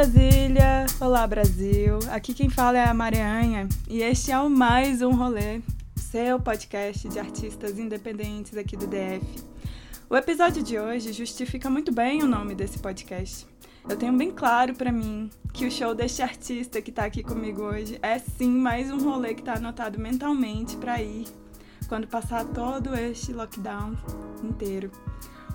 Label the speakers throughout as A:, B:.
A: Brasília, olá Brasil. Aqui quem fala é a Marianha e este é o mais um rolê, seu podcast de artistas independentes aqui do DF. O episódio de hoje justifica muito bem o nome desse podcast. Eu tenho bem claro para mim que o show deste artista que tá aqui comigo hoje é sim mais um rolê que tá anotado mentalmente para ir quando passar todo este lockdown inteiro.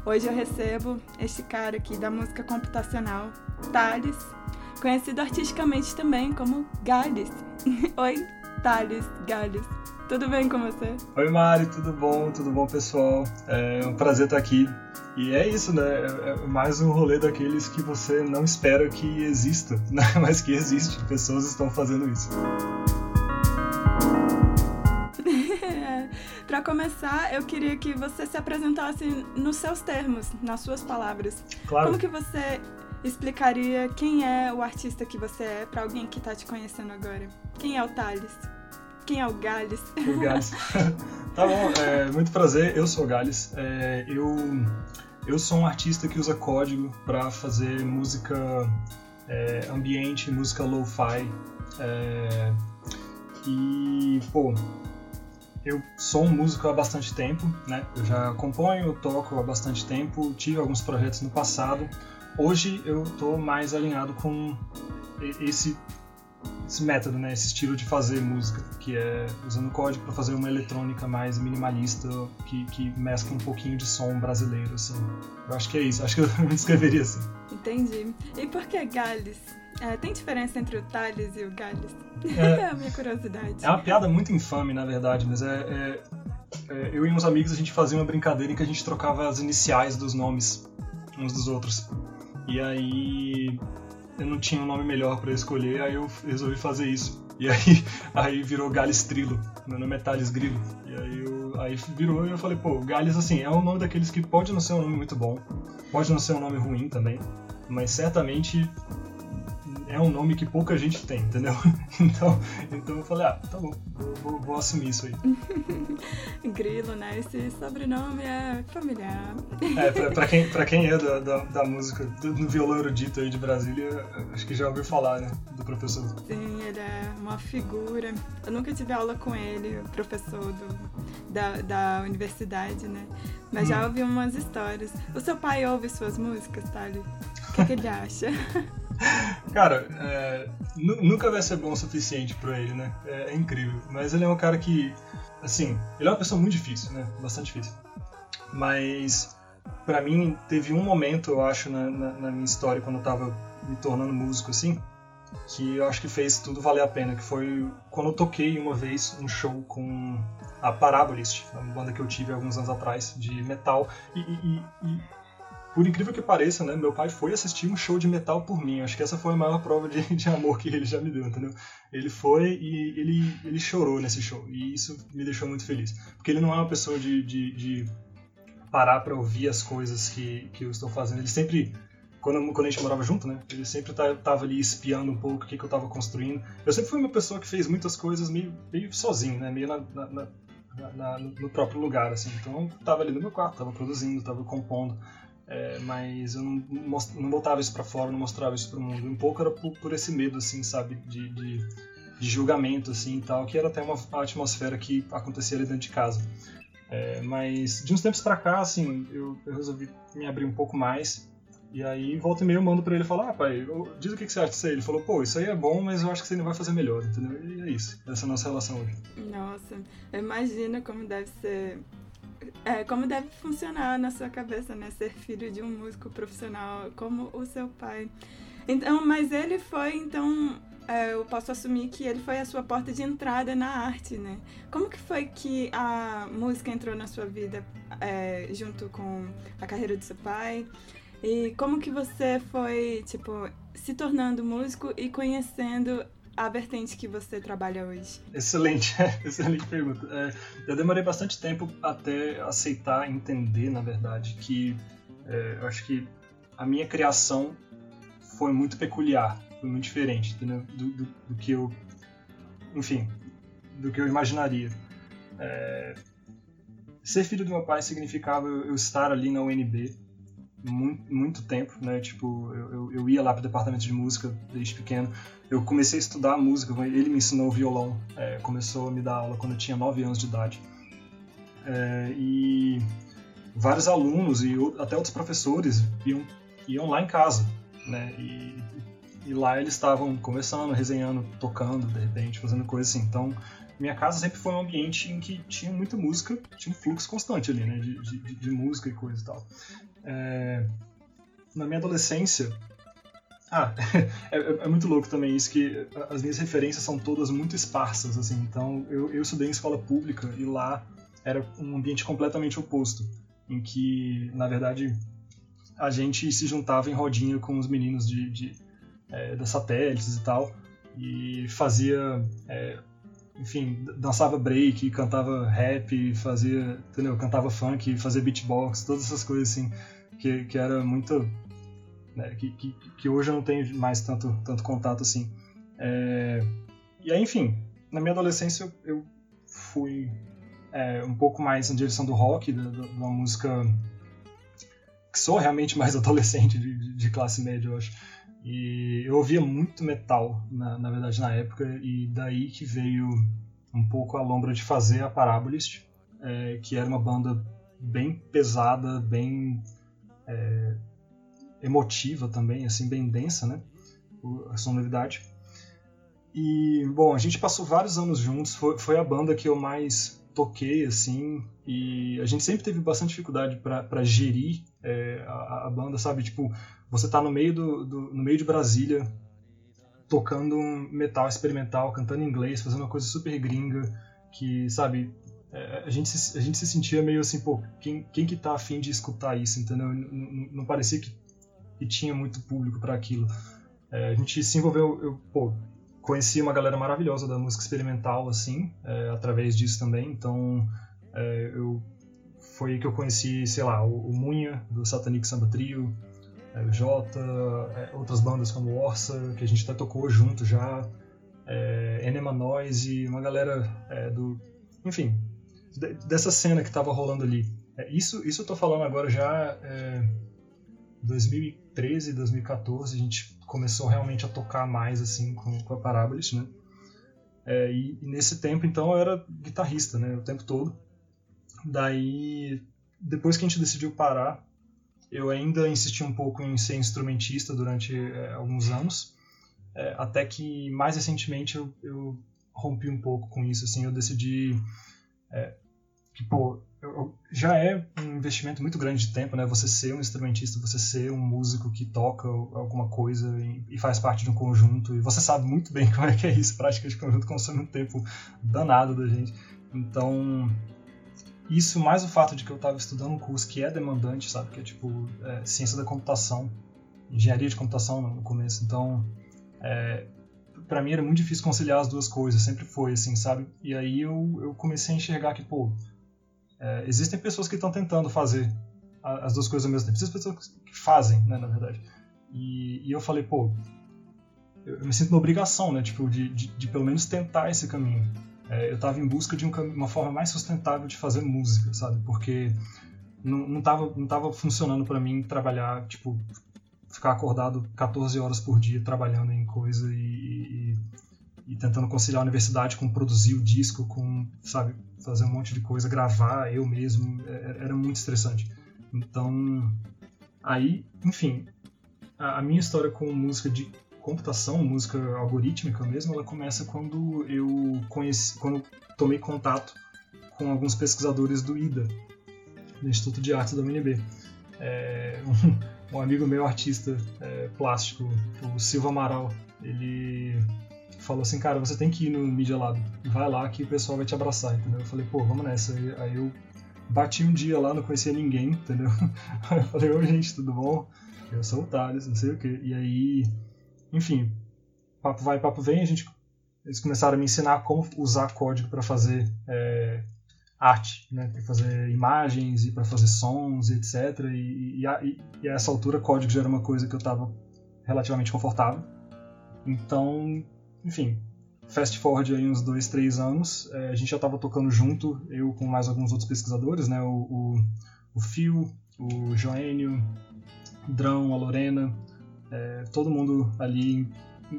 A: Hoje eu recebo este cara aqui da música computacional, Thales, conhecido artisticamente também como Gales. Oi, Thales Gales. Tudo bem com você?
B: Oi, Mari, tudo bom? Tudo bom, pessoal? É um prazer estar aqui. E é isso, né? É, é mais um rolê daqueles que você não espera que exista, né? mas que existe. Pessoas estão fazendo isso.
A: Para começar, eu queria que você se apresentasse nos seus termos, nas suas palavras.
B: Claro.
A: Como que você explicaria quem é o artista que você é para alguém que está te conhecendo agora? Quem é o Thales? Quem é o Gales?
B: O Gales. tá bom, é, muito prazer, eu sou o Gales. É, eu, eu sou um artista que usa código para fazer música é, ambiente, música lo-fi. É, e, pô, eu sou um músico há bastante tempo, né? Eu já componho, toco há bastante tempo, tive alguns projetos no passado. Hoje eu estou mais alinhado com esse, esse método, né? Esse estilo de fazer música, que é usando código para fazer uma eletrônica mais minimalista, que, que mescla um pouquinho de som brasileiro, assim. Eu acho que é isso, acho que eu me descreveria assim.
A: Entendi. E por que Gales? É, tem diferença entre o Thales e o Gales? É, é a minha curiosidade.
B: É uma piada muito infame, na verdade, mas é, é, é, eu e uns amigos a gente fazia uma brincadeira em que a gente trocava as iniciais dos nomes uns dos outros. E aí eu não tinha um nome melhor para escolher, aí eu resolvi fazer isso. E aí, aí virou Gales Trilo. Meu nome é Thales Grilo. E aí, eu, aí virou e eu falei, pô, Gales assim, é um nome daqueles que pode não ser um nome muito bom, pode não ser um nome ruim também, mas certamente é um nome que pouca gente tem, entendeu? Então, então eu falei, ah, tá bom, vou, vou assumir isso aí.
A: Grilo, né? Esse sobrenome é familiar.
B: É, pra, pra quem, pra quem é da, da, da música, do, do, violão erudito aí de Brasília, acho que já ouviu falar, né? Do professor.
A: Sim, ele é uma figura. Eu nunca tive aula com ele, professor do, da, da universidade, né? Mas hum. já ouvi umas histórias. O seu pai ouve suas músicas, Thali? O que, que ele acha?
B: Cara, é, nunca vai ser bom o suficiente pra ele, né? É, é, incrível. Mas ele é um cara que, assim, ele é uma pessoa muito difícil, né? Bastante difícil. Mas, para mim, teve um momento, eu acho, na, na, na, minha história, quando eu tava me tornando músico, assim, que eu acho que fez tudo valer a pena, que foi quando eu toquei uma vez um show com a Parabolist, uma banda que eu tive alguns anos atrás, de metal, e, e, e por incrível que pareça, né, meu pai foi assistir um show de metal por mim. Acho que essa foi a maior prova de, de amor que ele já me deu, entendeu? Ele foi e ele, ele chorou nesse show. E isso me deixou muito feliz. Porque ele não é uma pessoa de, de, de parar para ouvir as coisas que, que eu estou fazendo. Ele sempre quando, quando a gente morava junto, né? Ele sempre estava tá, ali espiando um pouco o que, que eu estava construindo. Eu sempre fui uma pessoa que fez muitas coisas meio, meio sozinho, né? Meio na, na, na, no próprio lugar, assim. Então, eu estava ali no meu quarto, estava produzindo, estava compondo. É, mas eu não, não botava isso para fora, não mostrava isso para o mundo. Um pouco era por, por, esse medo, assim, sabe, de, de, de, julgamento, assim, e tal, que era até uma atmosfera que acontecia ali dentro de casa. É, mas de uns tempos para cá, assim, eu, eu, resolvi me abrir um pouco mais. E aí, volta e meia, eu mando pra ele falar: Ah, pai, diz o que, que você acha disso aí. Ele falou: Pô, isso aí é bom, mas eu acho que você ainda vai fazer melhor, entendeu? E é isso. Essa é a nossa relação hoje.
A: Nossa, imagina como deve ser é, como deve funcionar na sua cabeça, né? Ser filho de um músico profissional como o seu pai. Então, mas ele foi, então, é, eu posso assumir que ele foi a sua porta de entrada na arte, né? Como que foi que a música entrou na sua vida é, junto com a carreira do seu pai? E como que você foi, tipo, se tornando músico e conhecendo a vertente que você trabalha hoje?
B: Excelente, excelente pergunta. É, eu demorei bastante tempo até aceitar, entender, na verdade, que é, eu acho que a minha criação foi muito peculiar, foi muito diferente do, do, do, que eu, enfim, do que eu imaginaria. É, ser filho do meu pai significava eu estar ali na UNB muito, muito tempo, né? Tipo, eu, eu, ia lá pro departamento de música desde pequeno. Eu comecei a estudar música, ele me ensinou violão, é, começou a me dar aula quando eu tinha 9 anos de idade. É, e vários alunos e até outros professores iam, iam lá em casa, né? E, e lá eles estavam conversando, resenhando, tocando, de repente, fazendo coisas assim. Então, minha casa sempre foi um ambiente em que tinha muita música, tinha um fluxo constante ali, né? De, de, de música e coisa e tal. É, na minha adolescência. Ah, é, é, muito louco também isso, que as minhas referências são todas muito esparsas, assim. Então, eu, eu estudei em escola pública e lá era um ambiente completamente oposto, em que, na verdade, a gente se juntava em rodinha com os meninos de, de é, das satélites e tal, e fazia é, enfim, dançava break, cantava rap, fazia, entendeu? Cantava funk, fazia beatbox, todas essas coisas assim, que, que era muito. Né, que, que, que, hoje eu não tenho mais tanto, tanto contato assim. É, e aí, enfim, na minha adolescência eu, eu fui é, um pouco mais na direção do rock, da, da, uma música que sou realmente mais adolescente, de, de classe média, eu acho. E eu ouvia muito metal, na, na verdade, na época, e daí que veio um pouco a lombra de fazer a Parabolist, é, que era uma banda bem pesada, bem é, emotiva também, assim, bem densa, né? A sonoridade. E, bom, a gente passou vários anos juntos, foi, foi a banda que eu mais toquei, assim, e a gente sempre teve bastante dificuldade para gerir é, a, a, banda, sabe? Tipo, você tá no meio, do, do, no meio de Brasília, tocando um metal experimental, cantando inglês, fazendo uma coisa super gringa, que, sabe, é, a, gente se, a gente se sentia meio assim, pô, quem, quem que tá afim de escutar isso, entendeu? Não, não parecia que, que, tinha muito público para aquilo. É, a gente se envolveu, eu, pô, conheci uma galera maravilhosa da música experimental, assim, é, através disso também, então é, eu foi aí que eu conheci, sei lá, o, o Munha, do Satanic Samba Trio, é, o Jota, é, outras bandas como Orsa, que a gente até tocou junto já, é, Enema Noise, uma galera é, do. Enfim, de, dessa cena que tava rolando ali. Isso, isso eu tô falando agora já. É, 2013, 2014, a gente começou realmente a tocar mais assim com, com a Parabolis, né? É, e, e, nesse tempo, então, eu era guitarrista, né? O tempo todo. Daí, depois que a gente decidiu parar, eu ainda insisti um pouco em ser instrumentista durante é, alguns anos, é, até que mais recentemente eu, eu, rompi um pouco com isso, assim, eu decidi é, que, pô, já é um investimento muito grande de tempo, né, você ser um instrumentista, você ser um músico que toca alguma coisa e, faz parte de um conjunto, e você sabe muito bem como é que é isso, prática de conjunto consome um tempo danado da gente, então isso mais o fato de que eu estava estudando um curso que é demandante, sabe? Que é tipo é, ciência da computação, engenharia de computação no começo. Então, é, para mim era muito difícil conciliar as duas coisas, sempre foi assim, sabe? E aí eu, eu comecei a enxergar que, pô, é, existem pessoas que estão tentando fazer as duas coisas ao mesmo tempo. Existem pessoas que fazem, né, na verdade. E, e eu falei, pô, eu, eu, me sinto na obrigação, né, tipo, de, de, de pelo menos tentar esse caminho é, eu estava em busca de um, uma forma mais sustentável de fazer música, sabe? Porque não, não, tava, não tava funcionando para mim trabalhar, tipo, ficar acordado 14 horas por dia trabalhando em coisa e, e, e tentando conciliar a universidade com produzir o disco, com, sabe, fazer um monte de coisa, gravar eu mesmo, é, é, era muito estressante. Então, aí, enfim, a, minha história com música de computação, música algorítmica mesmo, ela começa quando eu conheci, quando tomei contato com alguns pesquisadores do IDA, do Instituto de Artes da UNB. É, um, um, amigo meu, artista é, plástico, o Silva Amaral, ele falou assim, cara, você tem que ir no Media Lab, vai lá que o pessoal vai te abraçar, entendeu? Eu falei, pô, vamos nessa. Aí eu bati um dia lá, não conhecia ninguém, entendeu? eu falei, oi gente, tudo bom? Eu sou o Thales, não sei o quê. E aí enfim, papo vai, papo vem, a gente, eles começaram a me ensinar como usar código para fazer é, arte, né, para fazer imagens e para fazer sons, etc. E, e, a, e, e, a, essa altura, código já era uma coisa que eu estava relativamente confortável. Então, enfim, fast forward aí uns dois, três anos, é, a gente já estava tocando junto, eu com mais alguns outros pesquisadores, né, o, o, o Phil, o Joênio, o Drão, a Lorena, é, todo mundo ali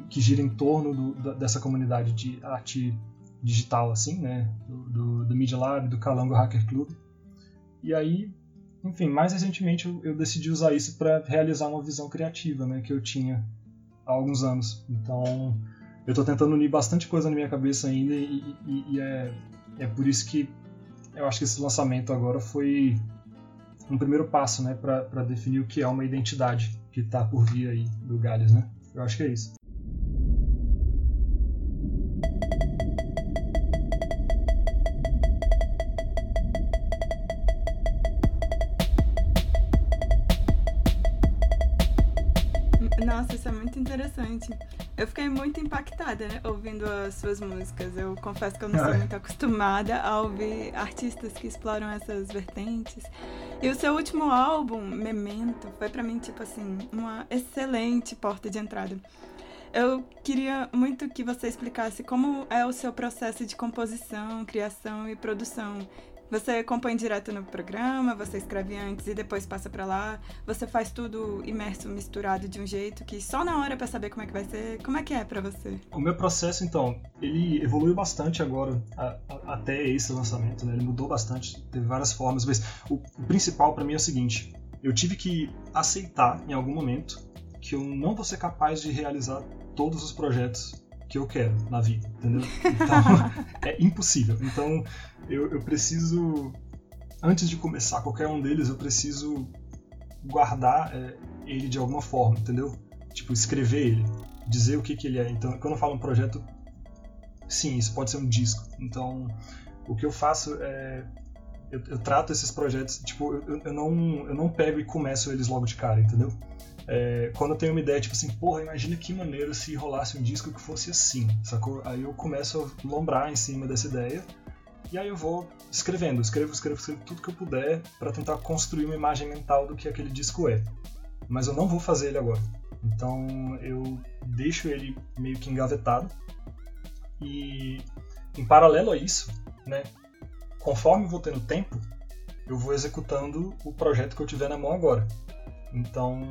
B: que gira em torno do, dessa comunidade de arte digital, assim, né? Do, do, do Media Lab, do Calango Hacker Club. E aí, enfim, mais recentemente eu, eu decidi usar isso para realizar uma visão criativa, né? Que eu tinha há alguns anos. Então, eu estou tentando unir bastante coisa na minha cabeça ainda e, e, e é, é por isso que eu acho que esse lançamento agora foi um primeiro passo, né, para definir o que é uma identidade que está por vir aí do Galhos, né? Eu acho que é isso.
A: Nossa, isso é muito interessante. Eu fiquei muito impactada né, ouvindo as suas músicas. Eu confesso que eu não sou muito acostumada a ouvir artistas que exploram essas vertentes. E o seu último álbum, Memento, foi para mim, tipo assim, uma excelente porta de entrada. Eu queria muito que você explicasse como é o seu processo de composição, criação e produção. Você compõe direto no programa, você escreve antes e depois passa para lá. Você faz tudo imerso, misturado de um jeito que só na hora para saber como é que vai ser. Como é que é para você?
B: O meu processo, então, ele evoluiu bastante agora a, a, até esse lançamento, né? Ele mudou bastante, teve várias formas, mas o, o principal para mim é o seguinte: eu tive que aceitar em algum momento que eu não vou ser capaz de realizar todos os projetos que eu quero na vida, entendeu? Então, é impossível. Então, eu, eu preciso, antes de começar qualquer um deles, eu preciso guardar é, ele de alguma forma, entendeu? Tipo, escrever ele, dizer o que, que ele é. Então, quando eu falo um projeto, sim, isso pode ser um disco. Então, o que eu faço é. Eu, eu trato esses projetos, tipo, eu, eu, não, eu não pego e começo eles logo de cara, entendeu? É, quando eu tenho uma ideia, tipo assim, porra, imagina que maneiro se rolasse um disco que fosse assim, sacou? Aí eu começo a lombrar em cima dessa ideia e aí eu vou escrevendo, escrevo, escrevo, escrevo tudo que eu puder para tentar construir uma imagem mental do que aquele disco é. Mas eu não vou fazer ele agora. Então eu deixo ele meio que engavetado e em paralelo a isso, né, conforme vou tendo tempo, eu vou executando o projeto que eu tiver na mão agora. Então,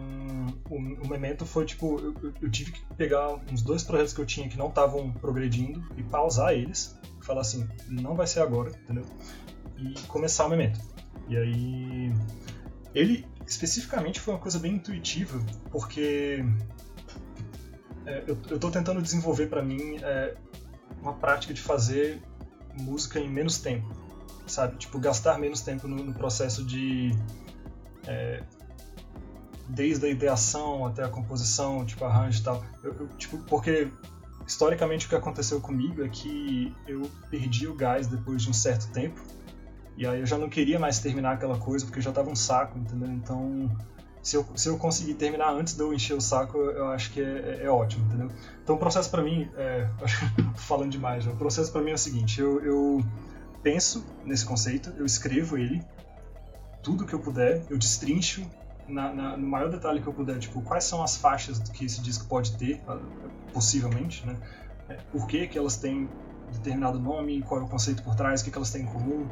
B: o, o Memento foi tipo: eu, eu, tive que pegar uns dois projetos que eu tinha que não estavam progredindo e pausar eles, falar assim: não vai ser agora, entendeu? E começar o Memento. E aí. Ele especificamente foi uma coisa bem intuitiva, porque é, eu, eu tô tentando desenvolver para mim é, uma prática de fazer música em menos tempo, sabe? Tipo, gastar menos tempo no, no processo de. É, desde a ideação até a composição, tipo arranjo e tal. Eu, eu, tipo, porque historicamente o que aconteceu comigo é que eu perdi o gás depois de um certo tempo. E aí eu já não queria mais terminar aquela coisa porque já tava um saco, entendeu? Então, se eu, se eu conseguir terminar antes de eu encher o saco, eu acho que é, é, é ótimo, entendeu? Então o processo para mim, é, acho que tô falando demais, né? o processo para mim é o seguinte, eu, eu penso nesse conceito, eu escrevo ele, tudo que eu puder, eu destrincho na, na, no maior detalhe que eu puder, tipo, quais são as faixas que esse disco pode ter, ah, possivelmente, né? É, por que, que elas têm determinado nome, qual é o conceito por trás, o que, que elas têm em comum,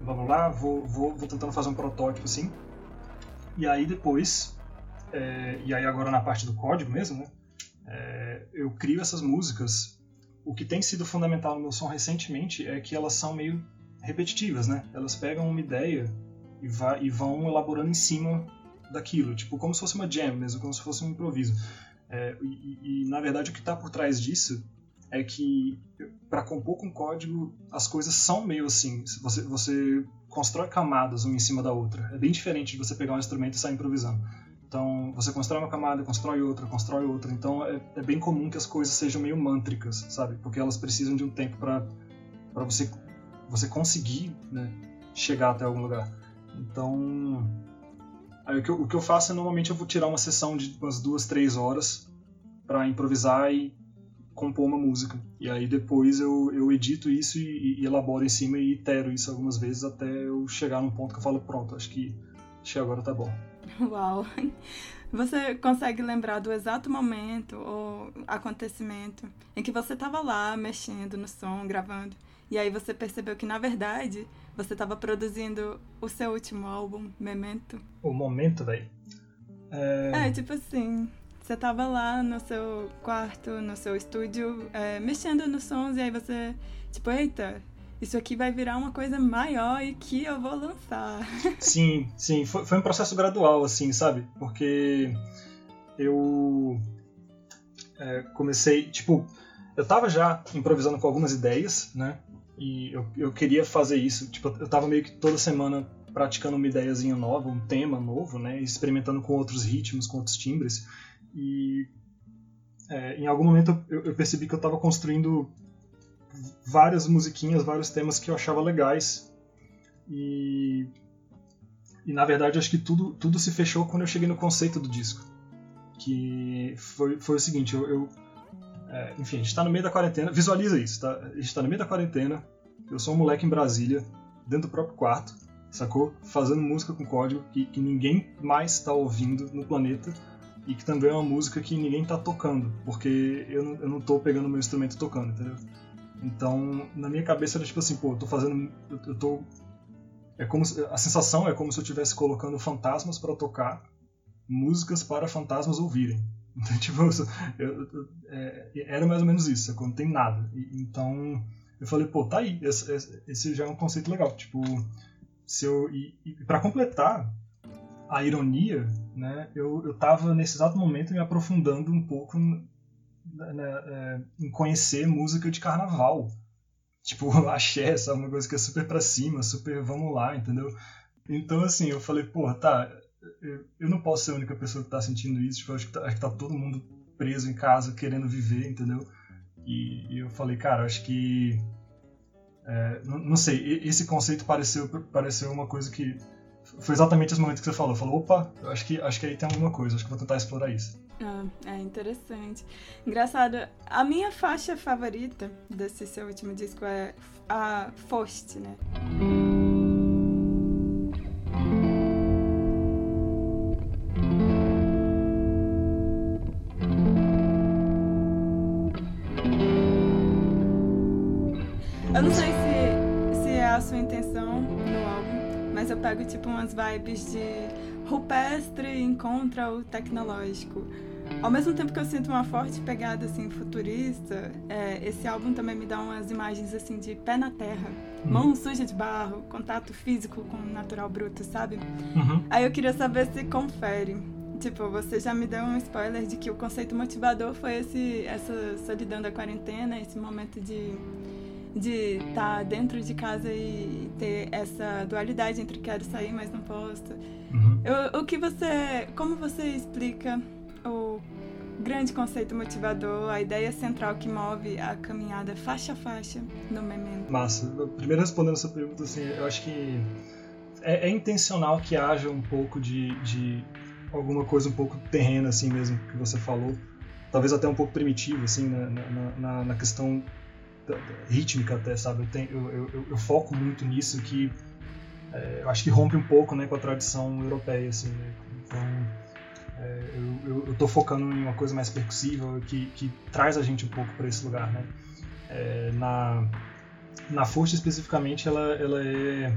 B: blá blá blá, vou, vou, vou tentando fazer um protótipo assim. E aí depois, é, e aí agora na parte do código mesmo, né? É, eu crio essas músicas. O que tem sido fundamental no meu som recentemente é que elas são meio repetitivas, né? Elas pegam uma ideia e, vai, e vão elaborando em cima daquilo, tipo como se fosse uma jam mesmo, como se fosse um improviso. É, e, e, na verdade o que está por trás disso é que para compor com código as coisas são meio assim, você, você constrói camadas uma em cima da outra. É bem diferente de você pegar um instrumento e sair improvisando. Então você constrói uma camada, constrói outra, constrói outra. Então é, é bem comum que as coisas sejam meio mântricas, sabe? Porque elas precisam de um tempo para você você conseguir né, chegar até algum lugar. Então Aí o que, eu, o que eu faço é normalmente eu vou tirar uma sessão de umas duas, três horas para improvisar e compor uma música. E aí depois eu, eu edito isso e, e, elaboro em cima e itero isso algumas vezes até eu chegar num ponto que eu falo, pronto, acho que, acho que agora tá bom.
A: Uau! Você consegue lembrar do exato momento ou acontecimento em que você estava lá mexendo no som, gravando E aí você percebeu que, na verdade, você estava produzindo o seu último álbum, Memento.
B: O momento, velho.
A: É... é, tipo assim, você tava lá no seu quarto, no seu estúdio, é, mexendo nos sons, e aí você, tipo, eita, isso aqui vai virar uma coisa maior e que eu vou lançar.
B: Sim, sim, foi, foi um processo gradual, assim, sabe? Porque eu é, comecei, tipo, eu tava já improvisando com algumas ideias, né? E eu, eu queria fazer isso, tipo, eu tava meio que toda semana praticando uma ideiazinha nova, um tema novo, né? Experimentando com outros ritmos, com outros timbres. E é, em algum momento eu, eu percebi que eu tava construindo várias musiquinhas, vários temas que eu achava legais. E, e na verdade acho que tudo, tudo se fechou quando eu cheguei no conceito do disco. Que foi, foi o seguinte, eu, eu é, enfim, a gente tá no meio da quarentena, visualiza isso, tá? A gente tá no meio da quarentena, eu sou um moleque em Brasília, dentro do próprio quarto, sacou? Fazendo música com código que, que ninguém mais está ouvindo no planeta e que também é uma música que ninguém tá tocando, porque eu não, eu não tô pegando meu instrumento tocando, entendeu? Então, na minha cabeça era tipo assim, pô, eu tô fazendo. Eu, tô. É como a sensação é como se eu estivesse colocando fantasmas para tocar músicas para fantasmas ouvirem. Então, tipo, eu, eu, é, era mais ou menos isso, quando não tem nada. E, então, eu falei, pô, tá aí, esse, esse, já é um conceito legal. Tipo, se eu. E, e para completar a ironia, né, eu, eu tava nesse exato momento me aprofundando um pouco né, em conhecer música de carnaval. Tipo, axé, sabe? Uma coisa que é super pra cima, super vamos lá, entendeu? Então, assim, eu falei, porra, tá, eu, não posso ser a única pessoa que tá sentindo isso, tipo, acho que tá, acho que tá todo mundo preso em casa, querendo viver, entendeu? E, e eu falei, cara, acho que. É, não, não, sei, esse conceito pareceu, pareceu uma coisa que. Foi exatamente esse momento que você falou. Falou, opa, acho que, acho que aí tem alguma coisa, acho que vou tentar explorar isso.
A: Ah, é interessante. Engraçado, a minha faixa favorita desse seu último disco é a Fost, né? Pego tipo umas vibes de rupestre encontra o tecnológico. Ao mesmo tempo que eu sinto uma forte pegada assim futurista, é, esse álbum também me dá umas imagens assim de pé na terra, uhum. mão suja de barro, contato físico com o natural bruto, sabe? Uhum. Aí eu queria saber se confere. Tipo, você já me deu um spoiler de que o conceito motivador foi esse, essa solidão da quarentena, esse momento de de estar tá dentro de casa e ter essa dualidade entre quero sair, mas não posso. Uhum. Eu, o que você, como você explica o grande conceito motivador, a ideia central que move a caminhada faixa a faixa no Memento.
B: Massa. Primeiro respondendo essa pergunta, assim, eu acho que é, é intencional que haja um pouco de, de, alguma coisa um pouco terrena, assim mesmo, que você falou. Talvez até um pouco primitivo, assim, na, na, na, na questão rítmica até, sabe? Eu, tenho, eu, eu, eu foco muito nisso que é, eu acho que rompe um pouco né, com a tradição europeia, assim, né? Então, é, eu, eu, tô focando em uma coisa mais percussiva que, que traz a gente um pouco para esse lugar, né? É, na na Força especificamente, ela, ela é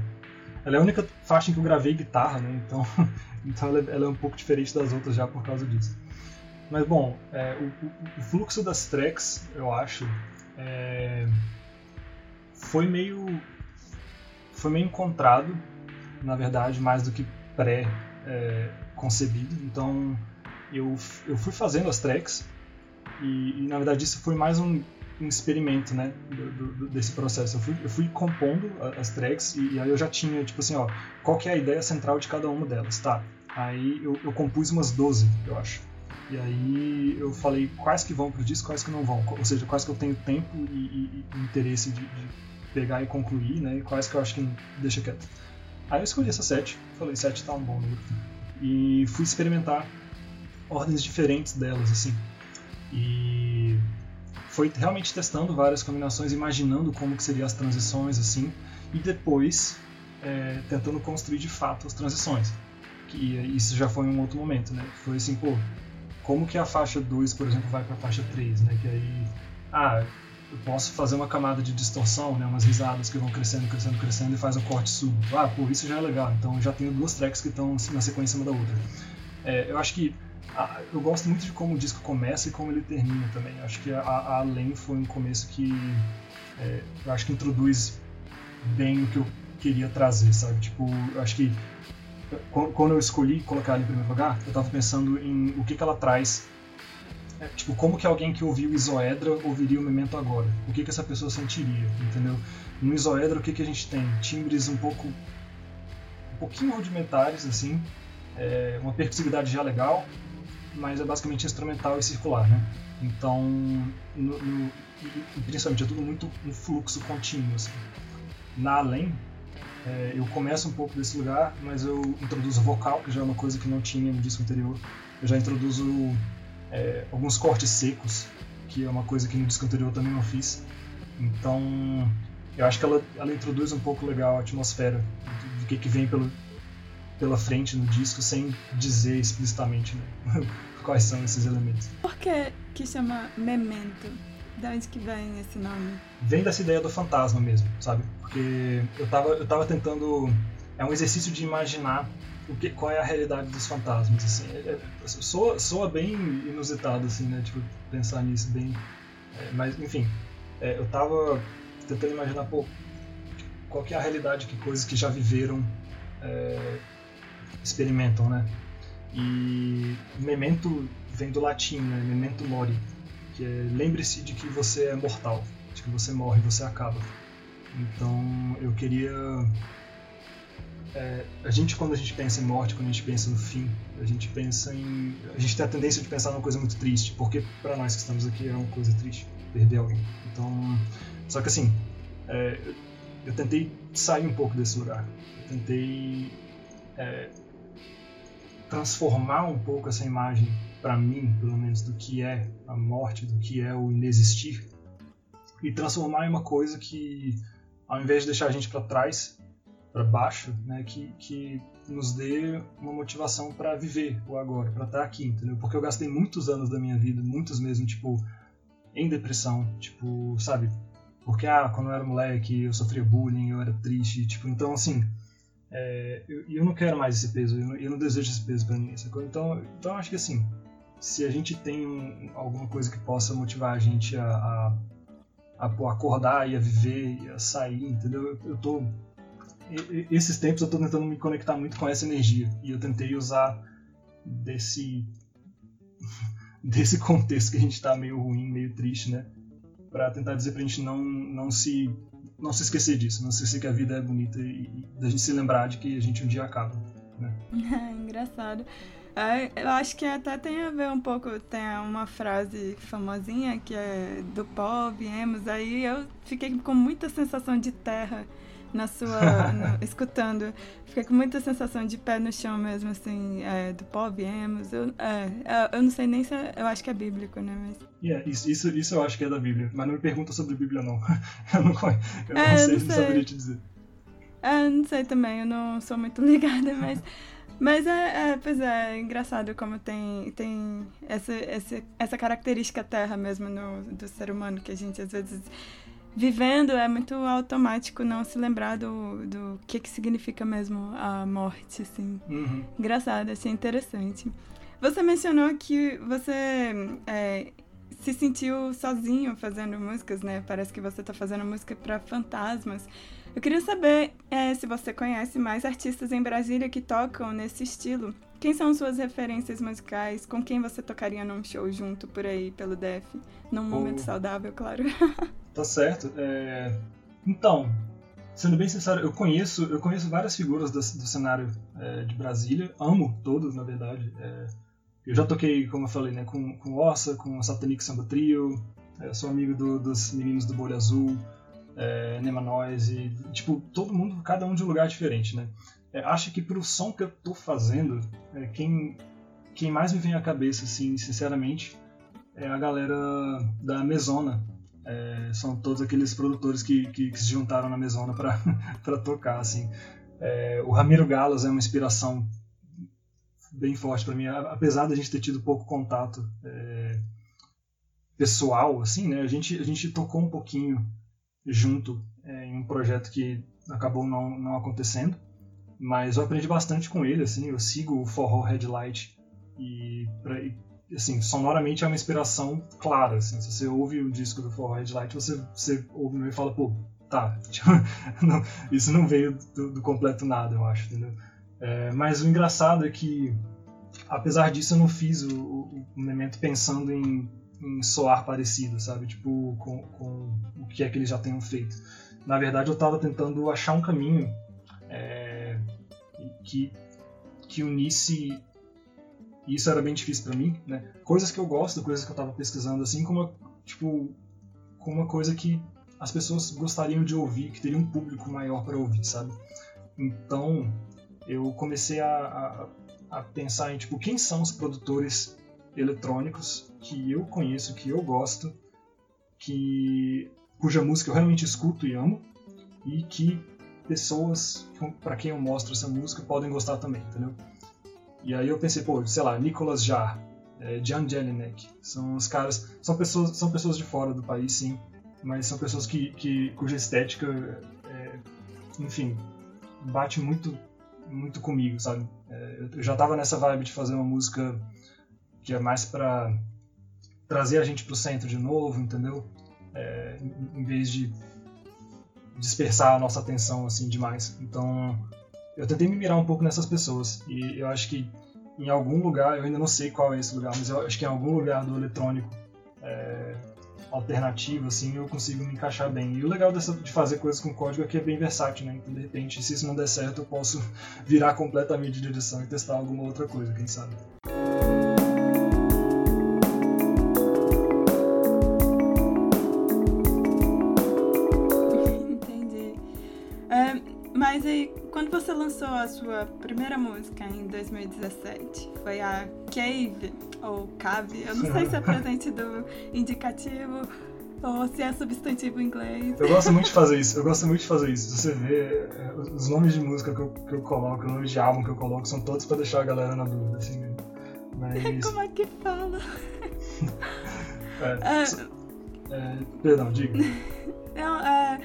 B: ela é a única faixa em que eu gravei guitarra, né? Então, então ela, ela é um pouco diferente das outras já por causa disso. Mas bom, é, o, o, fluxo das tracks, eu acho, é, foi meio foi meio encontrado, na verdade, mais do que pré é, concebido. Então eu, eu fui fazendo as tracks e, e na verdade isso foi mais um, um experimento, né, do, do, desse processo. Eu fui, eu fui compondo as tracks e, e, aí eu já tinha, tipo assim, ó, qual que é a ideia central de cada uma delas, tá? Aí eu, eu compus umas 12, eu acho. E aí eu falei quais que vão pro disco, quais que não vão. Ou seja, quais que eu tenho tempo e, e, e interesse de, de, pegar e concluir, né? E quais que eu acho que deixa quieto. Aí eu escolhi essa sete, falei, sete tá um bom número e fui experimentar ordens diferentes delas, assim. E foi realmente testando várias combinações, imaginando como que seriam as transições, assim, e depois é, tentando construir de fato as transições. Que isso já foi um outro momento, né? Foi assim, pô, como que a faixa 2, por exemplo, vai para a faixa 3, né? Que aí, ah, eu posso fazer uma camada de distorção, né, umas risadas que vão crescendo, crescendo, crescendo e faz um corte súbito. Ah, pô, isso já é legal. Então já tenho duas tracks que estão na sequência uma da outra. É, eu acho que a, eu gosto muito de como o disco começa e como ele termina também. Eu acho que a, a Além foi um começo que é, eu acho que introduz bem o que eu queria trazer, sabe? Tipo, eu acho que quando eu escolhi colocar ela em primeiro lugar, eu estava pensando em o que, que ela traz é, tipo, como que alguém que ouviu Isoedra ouviria o Memento agora? O que que essa pessoa sentiria, entendeu? No Isoedra, o que que a gente tem? Timbres um pouco... um pouquinho rudimentares, assim, é, uma percussividade já legal, mas é basicamente instrumental e circular, né? Então, no, no, principalmente, é tudo muito um fluxo contínuo, assim. Na Além, é, eu começo um pouco desse lugar, mas eu introduzo vocal, que já é uma coisa que não tinha no disco anterior. Eu já introduzo é, alguns cortes secos, que é uma coisa que no disco anterior também não fiz. Então, eu acho que ela, ela introduz um pouco legal a atmosfera do que, que vem pelo, pela frente no disco, sem dizer explicitamente né, quais são esses elementos.
A: Por que, que chama Memento? De onde que vem esse nome?
B: Vem dessa ideia do fantasma mesmo, sabe? Porque eu tava, eu tava tentando. É um exercício de imaginar o que, qual é a realidade dos fantasmas, assim. É, é, soa, soa bem inusitado, assim, né? Tipo, pensar nisso bem... É, mas, enfim, é, eu tava tentando imaginar, pô, qual é a realidade que coisas que já viveram é, experimentam, né? E memento vem do latim, né? Memento mori, que é lembre-se de que você é mortal, de que você morre, você acaba. Então, eu queria é, a gente quando a gente pensa em morte, quando a gente pensa no fim, a gente pensa em, a gente tem a tendência de pensar numa coisa muito triste, porque para nós que estamos aqui é uma coisa triste perder alguém. Então, só que assim, é, eu tentei sair um pouco desse lugar, eu tentei é, transformar um pouco essa imagem para mim, pelo menos, do que é a morte, do que é o inexistir, e transformar em uma coisa que, ao invés de deixar a gente para trás, para baixo, né, que, que nos dê uma motivação para viver o agora, para estar tá aqui, entendeu? Porque eu gastei muitos anos da minha vida, muitos mesmo, tipo, em depressão, tipo, sabe? Porque, ah, quando eu era moleque, eu sofria bullying, eu era triste, tipo, então, assim, é, eu, eu não quero mais esse peso, eu não, eu não desejo esse peso para mim, sacou? Então, então, eu acho que, assim, se a gente tem um, alguma coisa que possa motivar a gente a, a, a, a acordar e a viver e a sair, entendeu? Eu, eu tô esses tempos eu estou tentando me conectar muito com essa energia e eu tentei usar desse desse contexto que a gente está meio ruim, meio triste, né, para tentar dizer pra gente não não se não se esquecer disso, não se esquecer que a vida é bonita e, e da gente se lembrar de que a gente um dia acaba, né?
A: Engraçado. Eu acho que até tem a ver um pouco, tem uma frase famosinha que é do pó, viemos, aí eu fiquei com muita sensação de terra na sua. no, escutando. Fiquei com muita sensação de pé no chão mesmo, assim, é, do pó viemos. Eu, é, é, eu não sei nem se. É, eu acho que é bíblico, né? Mas...
B: Yeah, isso, isso, isso eu acho que é da Bíblia. Mas não me pergunta sobre Bíblia, não. eu não, eu não, é, sei, não sei, não saberia te dizer.
A: É, não sei também, eu não sou muito ligada, mas. Mas é, é, pois é, é engraçado como tem, tem essa, essa, essa característica terra mesmo no, do ser humano, que a gente às vezes vivendo é muito automático não se lembrar do, do que, que significa mesmo a morte, assim.
B: Uhum.
A: Engraçado, achei interessante. Você mencionou que você é, se sentiu sozinho fazendo músicas, né? Parece que você está fazendo música para fantasmas. Eu queria saber é, se você conhece mais artistas em Brasília que tocam nesse estilo. Quem são suas referências musicais? Com quem você tocaria num show junto por aí, pelo DF? Num momento oh. saudável, claro.
B: Tá certo. É... Então, sendo bem sincero, eu conheço, eu conheço várias figuras do, do cenário é, de Brasília, amo todos, na verdade. É... eu já toquei, como eu falei, né, com, com Ossa, com o Satanic Samba Trio, é, sou amigo do, dos meninos do Bolha Azul, é, Nema Noise, tipo, todo mundo, cada um de um lugar diferente, né. É, acho que pro som que eu tô fazendo, é, quem, quem mais me vem à cabeça, assim, sinceramente, é a galera da Mesona, é, são todos aqueles produtores que, que, que se juntaram na Mesona para tocar, assim. É, o Ramiro Galos é uma inspiração bem forte para mim, apesar da gente ter tido pouco contato. É, pessoal, assim, né? A gente, a gente tocou um pouquinho junto é, em um projeto que acabou não, não acontecendo, mas eu aprendi bastante com ele, assim, eu sigo o Forró Headlight e, pra, e assim, sonoramente é uma inspiração clara, assim, se você ouve o disco do Forró Headlight, você, você ouve e fala, pô, tá, tipo, não, isso não veio do, do, completo nada, eu acho, entendeu? É, mas o engraçado é que, apesar disso, eu não fiz o, o, o Memento pensando em, em soar parecido, sabe? Tipo, com, com o que é que eles já tenham feito. Na verdade, eu estava tentando achar um caminho é, que, que unisse e isso era bem difícil para mim, né? Coisas que eu gosto, coisas que eu estava pesquisando, assim, como, tipo, como uma coisa que as pessoas gostariam de ouvir, que teria um público maior para ouvir, sabe? Então, eu comecei a, a, a, pensar em, tipo, quem são os produtores eletrônicos que eu conheço, que eu gosto, que cuja música eu realmente escuto e amo, e que pessoas para quem eu mostro essa música podem gostar também, entendeu? E aí eu pensei, pô, sei lá, Nicolas Jarre, é, Jan Jelinek, são os caras, são pessoas, são pessoas de fora do país, sim, mas são pessoas que, que cuja estética, é, enfim, bate muito, muito comigo, sabe? É, eu já tava nessa vibe de fazer uma música que é mais para trazer a gente pro centro de novo, entendeu? É, em, em vez de dispersar a nossa atenção assim demais. Então, eu tentei me mirar um pouco nessas pessoas e eu acho que em algum lugar, eu ainda não sei qual é esse lugar, mas eu acho que em algum lugar do eletrônico é, alternativo, assim, eu consigo me encaixar bem. E o legal dessa, de fazer coisas com código é que é bem versátil, né? Então, de repente, se isso não der certo, eu posso virar completamente de direção e testar alguma outra coisa, quem sabe.
A: Quando você lançou a sua primeira música em 2017, foi a Cave, ou Cave, eu não sei se é presente do indicativo ou se é substantivo em inglês.
B: Eu gosto muito de fazer isso, eu gosto muito de fazer isso. Você vê, é, os nomes de música que eu, que eu coloco, os nomes de álbum que eu coloco, são todos pra deixar a galera na dúvida, assim. Né?
A: Mas... Como é que fala?
B: é, é, é, perdão, diga.
A: Não, é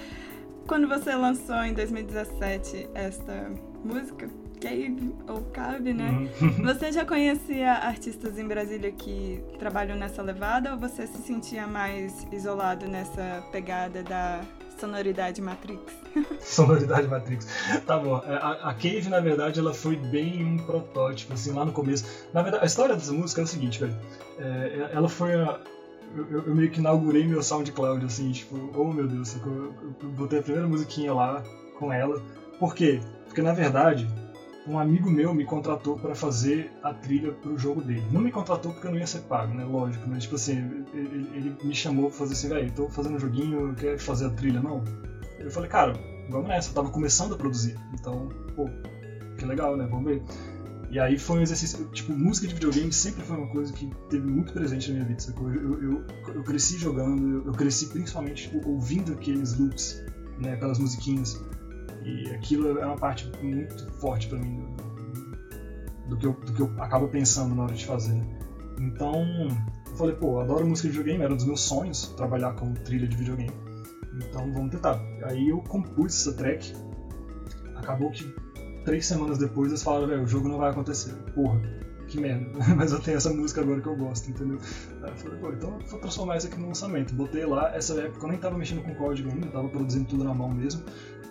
A: quando você lançou em 2017 esta música, Cave ou Cave, né? Uhum. Você já conhecia artistas em Brasília que trabalham nessa levada ou você se sentia mais isolado nessa pegada da sonoridade Matrix?
B: sonoridade Matrix. Tá bom. É, a, a, Cave, na verdade, ela foi bem um protótipo, assim, lá no começo. Na verdade, a história dessa música é o seguinte, velho. É, ela foi a, eu, eu, meio que inaugurei meu SoundCloud, assim, tipo, oh meu Deus, eu, eu botei a primeira musiquinha lá com ela. Por quê? Porque na verdade, um amigo meu me contratou para fazer a trilha pro jogo dele. Não me contratou porque eu não ia ser pago, né? Lógico, mas tipo assim, ele, ele me chamou pra fazer assim, velho, tô fazendo um joguinho, quer fazer a trilha? Não. Eu falei, cara, vamos nessa, eu tava começando a produzir. Então, pô, que legal, né? Vamos ver. E aí foi um exercício. Tipo, música de videogame sempre foi uma coisa que teve muito presente na minha vida, sacou? Eu, eu, eu cresci jogando, eu cresci principalmente tipo, ouvindo aqueles loops, né, aquelas musiquinhas. E aquilo é uma parte muito forte para mim do, do, que eu, do que eu acabo pensando na hora de fazer. Então, eu falei, pô, adoro música de videogame, era um dos meus sonhos trabalhar com trilha de videogame. Então vamos tentar. Aí eu compus essa track. Acabou que três semanas depois eles falaram, velho, o jogo não vai acontecer. Porra, que merda. Mas eu tenho essa música agora que eu gosto, entendeu? Aí eu falei, pô, então vou transformar isso aqui no lançamento. Botei lá, essa época eu nem tava mexendo com código ainda, tava produzindo tudo na mão mesmo.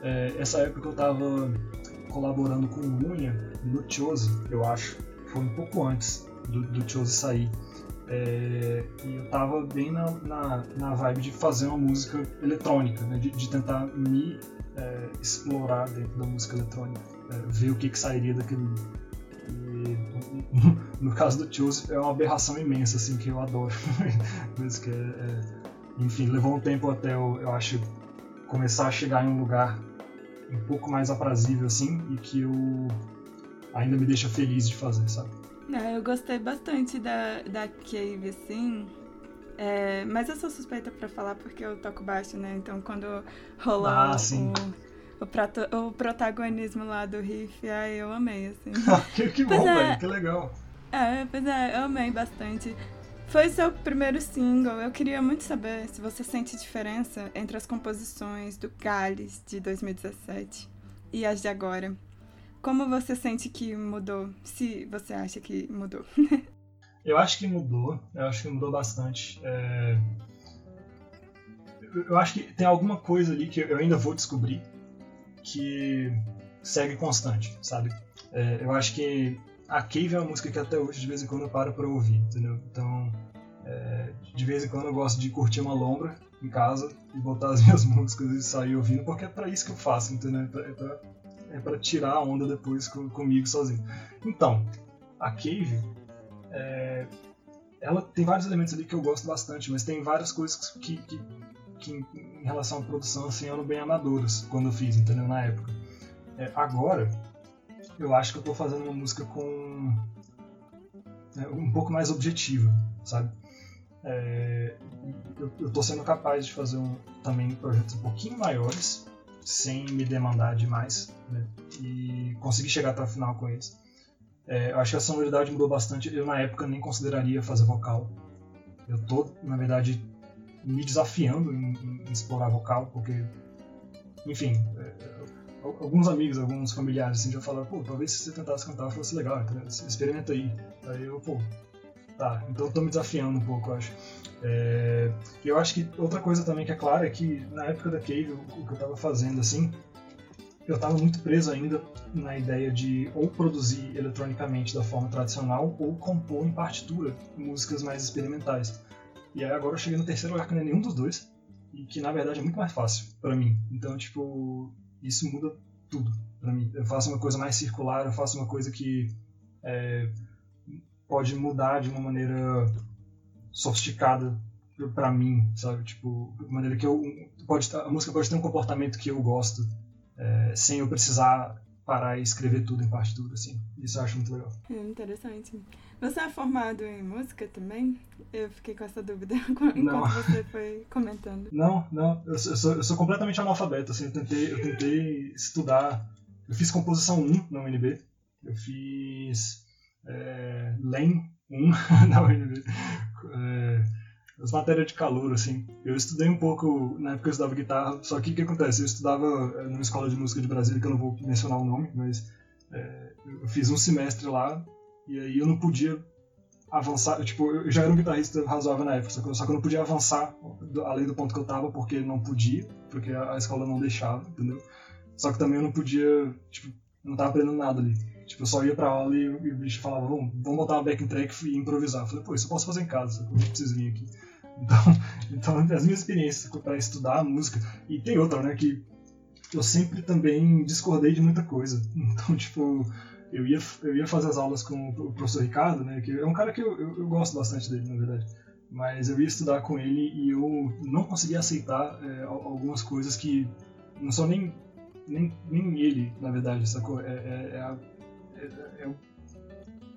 B: É, essa época eu tava colaborando com o Unha no Chose, eu acho. Foi um pouco antes do, do Chose sair. É, e eu tava bem na, na, na, vibe de fazer uma música eletrônica, né? de, de tentar me é, explorar dentro da música eletrônica ver o que, que sairia daquilo. E, no caso do Chose é uma aberração imensa, assim, que eu adoro. Mas que é, é, enfim, levou um tempo até eu, eu acho começar a chegar em um lugar um pouco mais aprazível, assim, e que eu ainda me deixa feliz de fazer, sabe?
A: É, eu gostei bastante da, da Cave, assim. É, mas eu sou suspeita para falar porque eu toco baixo, né? Então quando rolou ah, o o, prato, o protagonismo lá do riff, ai, eu amei, assim.
B: que, que bom, é, velho, que legal.
A: É, pois é, eu amei bastante. Foi seu primeiro single. Eu queria muito saber se você sente diferença entre as composições do Gales de 2017 e as de agora. Como você sente que mudou? Se você acha que mudou.
B: eu acho que mudou. Eu acho que mudou bastante. É... Eu acho que tem alguma coisa ali que eu ainda vou descobrir que segue constante, sabe? É, eu acho que a Cave é uma música que até hoje, de vez em quando, eu paro pra ouvir, entendeu? Então, é, de vez em quando eu gosto de curtir uma lombra em casa e botar as minhas músicas e sair ouvindo, porque é pra isso que eu faço, entendeu? É pra, é pra, é tirar a onda depois com, comigo sozinho. Então, a Cave, é, ela tem vários elementos ali que eu gosto bastante, mas tem várias coisas que, que, que em relação à produção, assim, eram bem amadoras quando eu fiz, entendeu? Na época. É, agora, eu acho que eu tô fazendo uma música com né, um pouco mais objetiva, sabe? É, eu, eu tô sendo capaz de fazer um, também projetos um pouquinho maiores, sem me demandar demais, né? e conseguir chegar até o final com eles. É, eu acho que a sonoridade mudou bastante. Eu, na época, nem consideraria fazer vocal. Eu tô, na verdade, me desafiando em, em explorar vocal, porque, enfim, é, alguns amigos, alguns familiares assim, já falaram, pô, talvez se você tentasse cantar fosse legal, então, experimenta aí. Aí eu, pô, tá, então eu tô me desafiando um pouco, eu acho. É, eu acho que outra coisa também que é clara é que na época da Cave, o, o que eu tava fazendo assim, eu tava muito preso ainda na ideia de ou produzir eletronicamente da forma tradicional ou compor em partitura músicas mais experimentais. E aí agora eu cheguei no terceiro lugar que não é nenhum dos dois, e que na verdade é muito mais fácil para mim. Então, tipo, isso muda tudo para mim. Eu faço uma coisa mais circular, eu faço uma coisa que é, pode mudar de uma maneira sofisticada para mim, sabe? Tipo, de maneira que eu pode a música pode ter um comportamento que eu gosto, é, sem eu precisar parar e escrever tudo em partitura, assim. Isso eu acho muito legal.
A: É interessante. Você é formado em música também? Eu fiquei com essa dúvida enquanto não. você foi comentando.
B: Não, não. Eu sou, eu sou completamente analfabeto. Assim, eu, tentei, eu tentei estudar. Eu fiz composição 1 na UNB. Eu fiz é, LEM 1 na UNB. É, as matérias de calor, assim. Eu estudei um pouco, na época eu estudava guitarra, só que o que acontece? Eu estudava é, numa escola de música de Brasília, que eu não vou mencionar o nome, mas é, eu fiz um semestre lá e aí eu não podia avançar, tipo, eu já era um guitarrista razoável na época, só que, eu, só que eu não podia avançar além do ponto que eu tava, porque não podia, porque a, a escola não deixava, entendeu? Só que também eu não podia, tipo, não tava aprendendo nada ali. Tipo, eu só ia pra aula e, e o bicho falava, vamos, vamos botar uma backing track e improvisar. Eu falei, pô, isso eu posso fazer em casa, eu não preciso vir aqui. Então, então as minhas experiências para estudar música, e tem outra, né, que eu sempre também discordei de muita coisa. Então, tipo, eu ia, eu ia fazer as aulas com o professor Ricardo, né, que é um cara que eu, eu, eu gosto bastante dele, na verdade. Mas eu ia estudar com ele e eu não conseguia aceitar é, algumas coisas que não são nem, nem, nem ele, na verdade, sacou? É, é, é, a, é, é,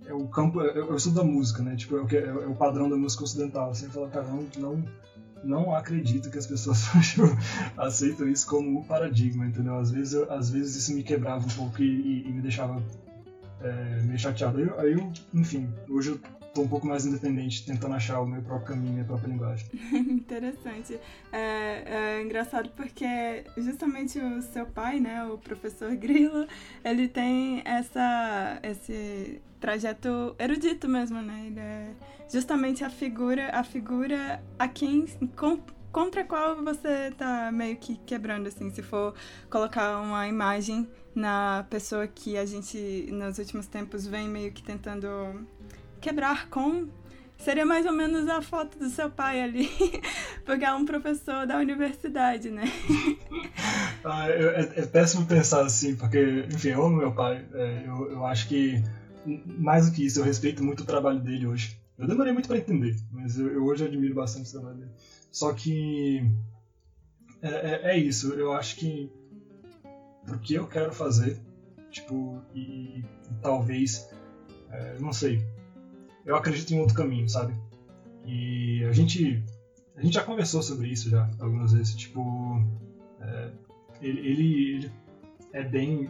B: é o campo, é, é o estudo da música, né? Tipo, é o, que, é, o padrão da música ocidental. Você fala, cara, não, não, não acredito que as pessoas aceitam isso como paradigma, entendeu? Às vezes, eu, às vezes isso me quebrava um pouco e, e, e me deixava é, meio chateado. Aí, aí eu, enfim, hoje eu tô um pouco mais independente, tentando achar o meu próprio caminho, minha própria linguagem.
A: Interessante. É, é, engraçado porque justamente o seu pai, né, o professor Grilo, ele tem essa, esse trajeto erudito mesmo, né? Ele é justamente a figura, a figura a quem com, contra a qual você tá meio que quebrando, assim, se for colocar uma imagem na pessoa que a gente, nos últimos tempos, vem meio que tentando quebrar com. Seria mais ou menos a foto do seu pai ali, porque é um professor da universidade, né?
B: ah, é, é, péssimo pensar assim, porque, enfim, eu amo meu pai. É, eu, eu acho que, mais do que isso, eu respeito muito o trabalho dele hoje. Eu demorei muito para entender, mas eu, eu, hoje admiro bastante o trabalho dele. Só que é, é, é, isso, eu acho que o que eu quero fazer, tipo, e, e talvez, é, não sei, eu acredito em outro caminho, sabe? E a gente, a gente já conversou sobre isso já algumas vezes, tipo, é, ele, ele, ele, é bem,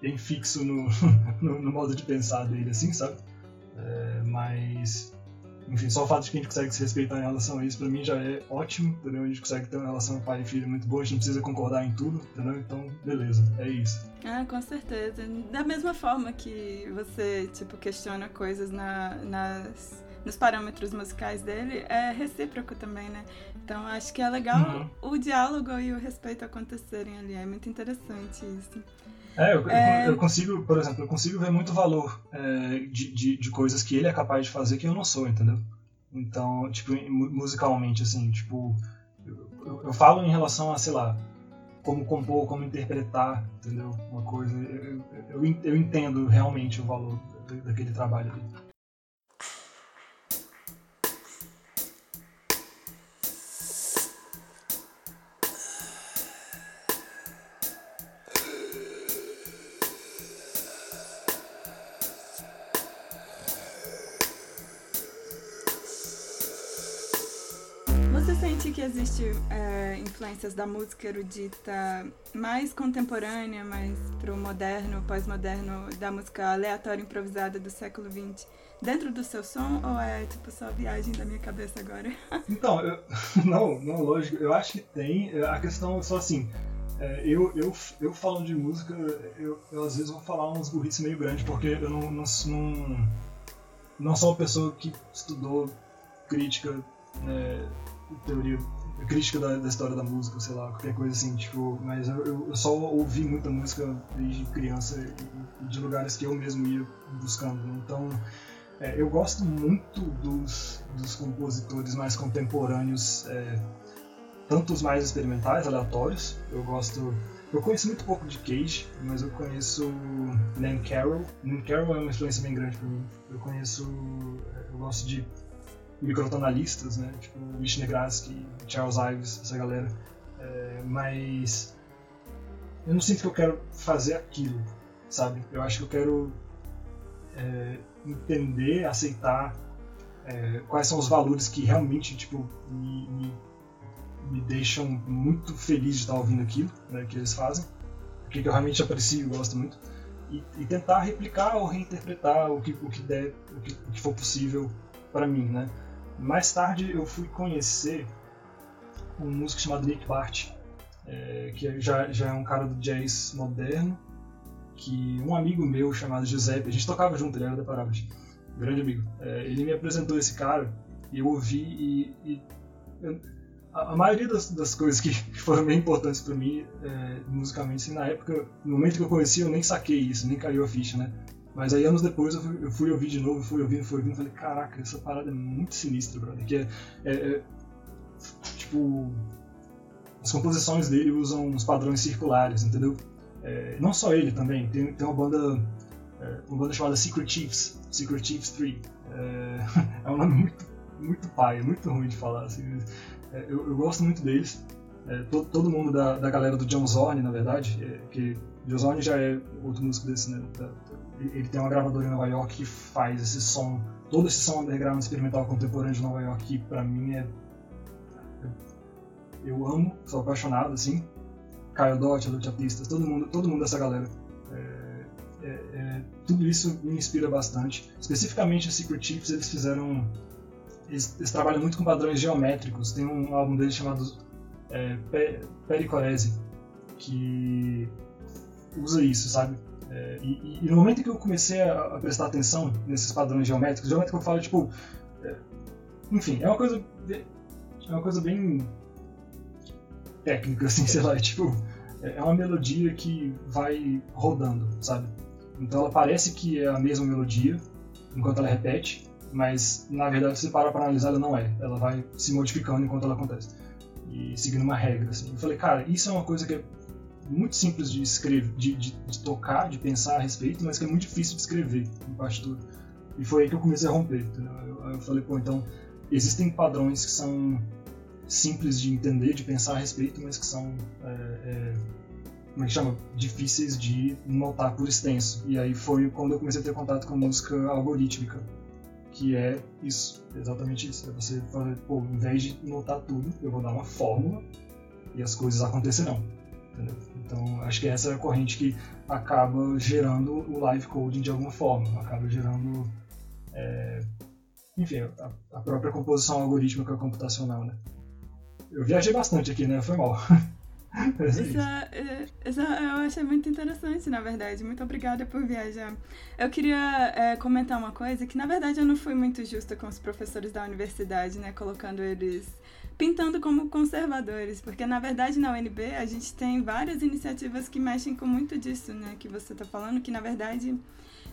B: bem fixo no, no, no, modo de pensar dele, assim, sabe? É, mas, enfim, só o fato de que a gente consegue se respeitar em relação a isso, pra mim já é ótimo, entendeu? A gente consegue ter uma relação pai e filho muito boa, a gente não precisa concordar em tudo, entendeu? Então, beleza, é isso.
A: Ah, com certeza. Da mesma forma que você, tipo, questiona coisas na, nas, nos parâmetros musicais dele, é recíproco também, né? Então, acho que é legal uhum. o diálogo e o respeito acontecerem ali. É muito interessante isso.
B: É eu, é, eu, consigo, por exemplo, eu consigo ver muito valor é, de, de, de, coisas que ele é capaz de fazer que eu não sou, entendeu? Então, tipo, musicalmente, assim, tipo, eu, eu falo em relação a, sei lá, como compor, como interpretar, entendeu? Uma coisa, eu, eu, eu entendo realmente o valor daquele trabalho ali.
A: Existe é, influências da música erudita mais contemporânea, mais pro moderno, pós-moderno, da música aleatória improvisada do século XX dentro do seu som ou é tipo só viagem da minha cabeça agora?
B: então, eu, não, não, lógico, eu acho que tem. É, a questão é só assim. É, eu, eu, eu falando de música, eu, eu às vezes vou falar uns burritos meio grandes, porque eu não, não, não, não sou uma pessoa que estudou crítica, né, teoria crítica da, da, história da música, sei lá, qualquer coisa assim, tipo, mas eu, eu só ouvi muita música desde criança e, de lugares que eu mesmo ia buscando, então é, eu gosto muito dos, dos compositores mais contemporâneos, é, tanto os mais experimentais, aleatórios, eu gosto, eu conheço muito pouco de Cage, mas eu conheço Nan Carroll, Nan Carroll é uma influência bem grande para mim, eu conheço, é, eu gosto de microtonalistas, né? Tipo Wisniewski, Charles Ives, essa galera. É, mas eu não sinto que eu quero fazer aquilo, sabe? Eu acho que eu quero é, entender, aceitar é, quais são os valores que realmente tipo me, me, me, deixam muito feliz de estar ouvindo aquilo né, que eles fazem, o que eu realmente aprecio e gosto muito, e, e, tentar replicar ou reinterpretar o que, o que der, o que, o que for possível para mim, né? Mais tarde eu fui conhecer um músico chamado Nick Bart, é, que já, já é um cara do jazz moderno, que um amigo meu chamado Giuseppe, a gente tocava junto, ele era da Parábola, grande amigo, é, ele me apresentou esse cara e eu ouvi e, e eu, a, maioria das, das coisas que, foram bem importantes para mim é, musicalmente, assim, na época, no momento que eu conheci eu nem saquei isso, nem caiu a ficha, né? Mas aí anos depois eu fui, eu fui ouvir de novo, fui ouvindo, fui ouvindo, falei, caraca, essa parada é muito sinistra, brother. Que é, é, é tipo, as composições dele usam uns padrões circulares, entendeu? É, não só ele também, tem, tem uma banda é, uma banda chamada Secret Chiefs, Secret Chiefs 3. É, é um nome muito, muito pai, muito ruim de falar. Assim. É, eu, eu, gosto muito deles. É, todo, todo, mundo da, da galera do John Zorn, na verdade, é, que John Zorn já é outro músico desse, né, da, ele tem uma gravadora em Nova York que faz esse som, todo esse som underground experimental contemporâneo de Nova York que pra mim é eu amo, sou apaixonado assim. Kyle Dot, Lute Artistas, todo mundo, todo mundo dessa galera. É, é, é, tudo isso me inspira bastante. Especificamente a Secret Chiefs, eles fizeram eles, eles, trabalham muito com padrões geométricos. Tem um álbum deles chamado é, Pericorese que usa isso, sabe? É, e, e, no momento que eu comecei a, prestar atenção nesses padrões geométricos, geométrico eu falo, tipo, é, enfim, é uma coisa é uma coisa bem técnica, assim, sei lá, é, tipo, é, é uma melodia que vai rodando, sabe? Então ela parece que é a mesma melodia enquanto ela repete, mas na verdade se para para analisar ela não é, ela vai se modificando enquanto ela acontece e seguindo uma regra, assim. Eu falei, cara, isso é uma coisa que é muito simples de escrever, de, de, de, tocar, de pensar a respeito, mas que é muito difícil de escrever em partitura. E foi aí que eu comecei a romper. Eu, eu, falei, pô, então existem padrões que são simples de entender, de pensar a respeito, mas que são é, é, como é que chama? Difíceis de notar por extenso. E aí foi quando eu comecei a ter contato com música algorítmica, que é isso, exatamente isso. É você fazer, pô, em vez de notar tudo, eu vou dar uma fórmula e as coisas acontecerão. Então, acho que essa é a corrente que acaba gerando o live coding de alguma forma, acaba gerando é, enfim, a, a própria composição algorítmica computacional, né? Eu viajei bastante aqui, né? Foi mal.
A: Isso, é, isso eu achei muito interessante, na verdade. Muito obrigada por viajar. Eu queria é, comentar uma coisa que, na verdade, eu não fui muito justa com os professores da universidade, né? Colocando eles pintando como conservadores, porque na verdade na UNB a gente tem várias iniciativas que mexem com muito disso, né? Que você está falando, que na verdade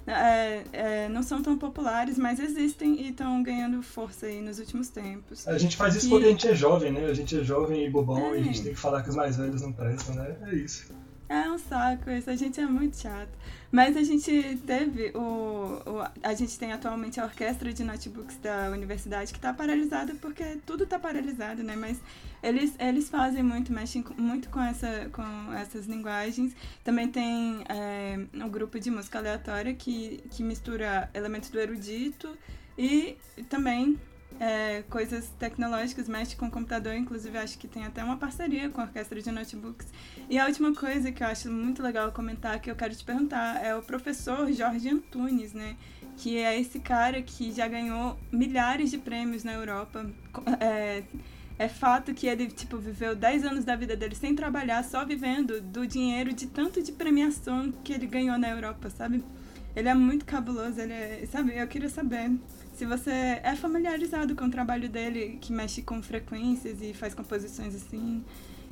A: é, é, não são tão populares, mas existem e estão ganhando força aí nos últimos tempos.
B: A gente faz isso e... porque a gente é jovem, né? A gente é jovem e bobão é. e a gente tem que falar que os mais velhos não prestam, né? É isso.
A: É um saco isso, a gente é muito chato. Mas a gente teve o, o, A gente tem atualmente a orquestra de notebooks da universidade que está paralisada porque tudo está paralisado, né? Mas eles, eles fazem muito, mexem muito com, essa, com essas linguagens. Também tem é, um grupo de música aleatória que, que mistura elementos do erudito e também é, coisas tecnológicas, mexe com o computador, inclusive acho que tem até uma parceria com a orquestra de notebooks. E a última coisa que eu acho muito legal comentar, que eu quero te perguntar, é o professor Jorge Antunes, né? Que é esse cara que já ganhou milhares de prêmios na Europa. É, é fato que ele, tipo, viveu 10 anos da vida dele sem trabalhar, só vivendo do dinheiro de tanto de premiação que ele ganhou na Europa, sabe? Ele é muito cabuloso, ele é, sabe? Eu queria saber se você é familiarizado com o trabalho dele, que mexe com frequências e faz composições assim,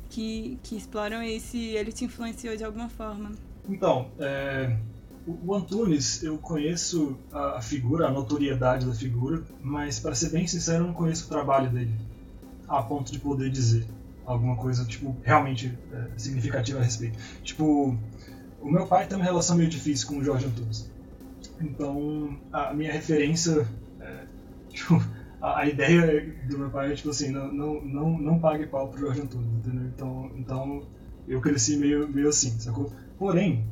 A: que, que exploram isso e ele te influenciou de alguma forma.
B: Então, é, o Antunes, eu conheço a figura, a notoriedade da figura, mas para ser bem sincero, eu não conheço o trabalho dele a ponto de poder dizer alguma coisa tipo realmente é, significativa a respeito. Tipo, o meu pai tem uma relação meio difícil com o Jorge Antunes. Então, a minha referência Tipo, a, a, ideia do meu pai é tipo assim, não, não, não, não pague pau pro Jorge Antunes, entendeu? Então, então eu cresci meio, meio assim, sacou? Porém,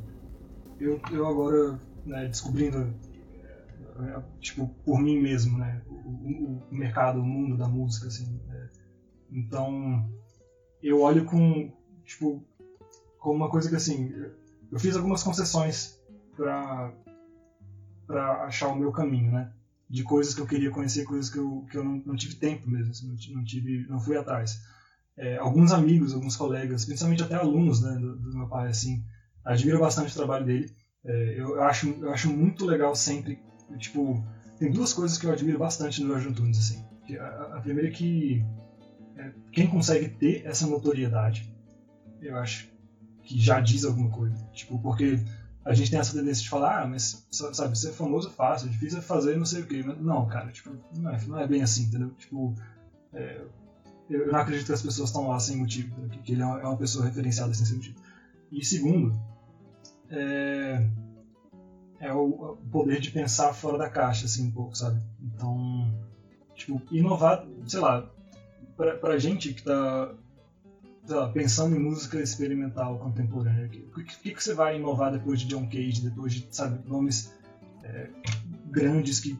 B: eu, eu agora, né, descobrindo, é, tipo, por mim mesmo, né, o, o, mercado, o mundo da música, assim, é, então eu olho com, tipo, com uma coisa que assim, eu fiz algumas concessões para para achar o meu caminho, né? De coisas que eu queria conhecer, coisas que eu, que eu não, não tive tempo mesmo, assim, não, tive, não fui atrás. É, alguns amigos, alguns colegas, principalmente até alunos né, do, do meu pai, assim, admiro bastante o trabalho dele. É, eu, acho, eu acho muito legal sempre, tipo, tem duas coisas que eu admiro bastante no Jorge Antunes, assim. A, a primeira é que é, quem consegue ter essa notoriedade, eu acho que já diz alguma coisa. Tipo, porque a gente tem essa tendência de falar, ah, mas sabe, ser famoso é fácil, difícil é fazer não sei o quê. Mas, não, cara, tipo, não é, não é bem assim, entendeu? Tipo, é, eu não acredito que as pessoas estão lá sem motivo, que ele é uma, é uma pessoa referenciada sem motivo. E segundo, é, é o, poder de pensar fora da caixa, assim, um pouco, sabe? Então, tipo, inovar, sei lá, pra, pra gente que tá pensando em música experimental contemporânea, o que, que, que, você vai inovar depois de John Cage, depois de, sabe, nomes é, grandes que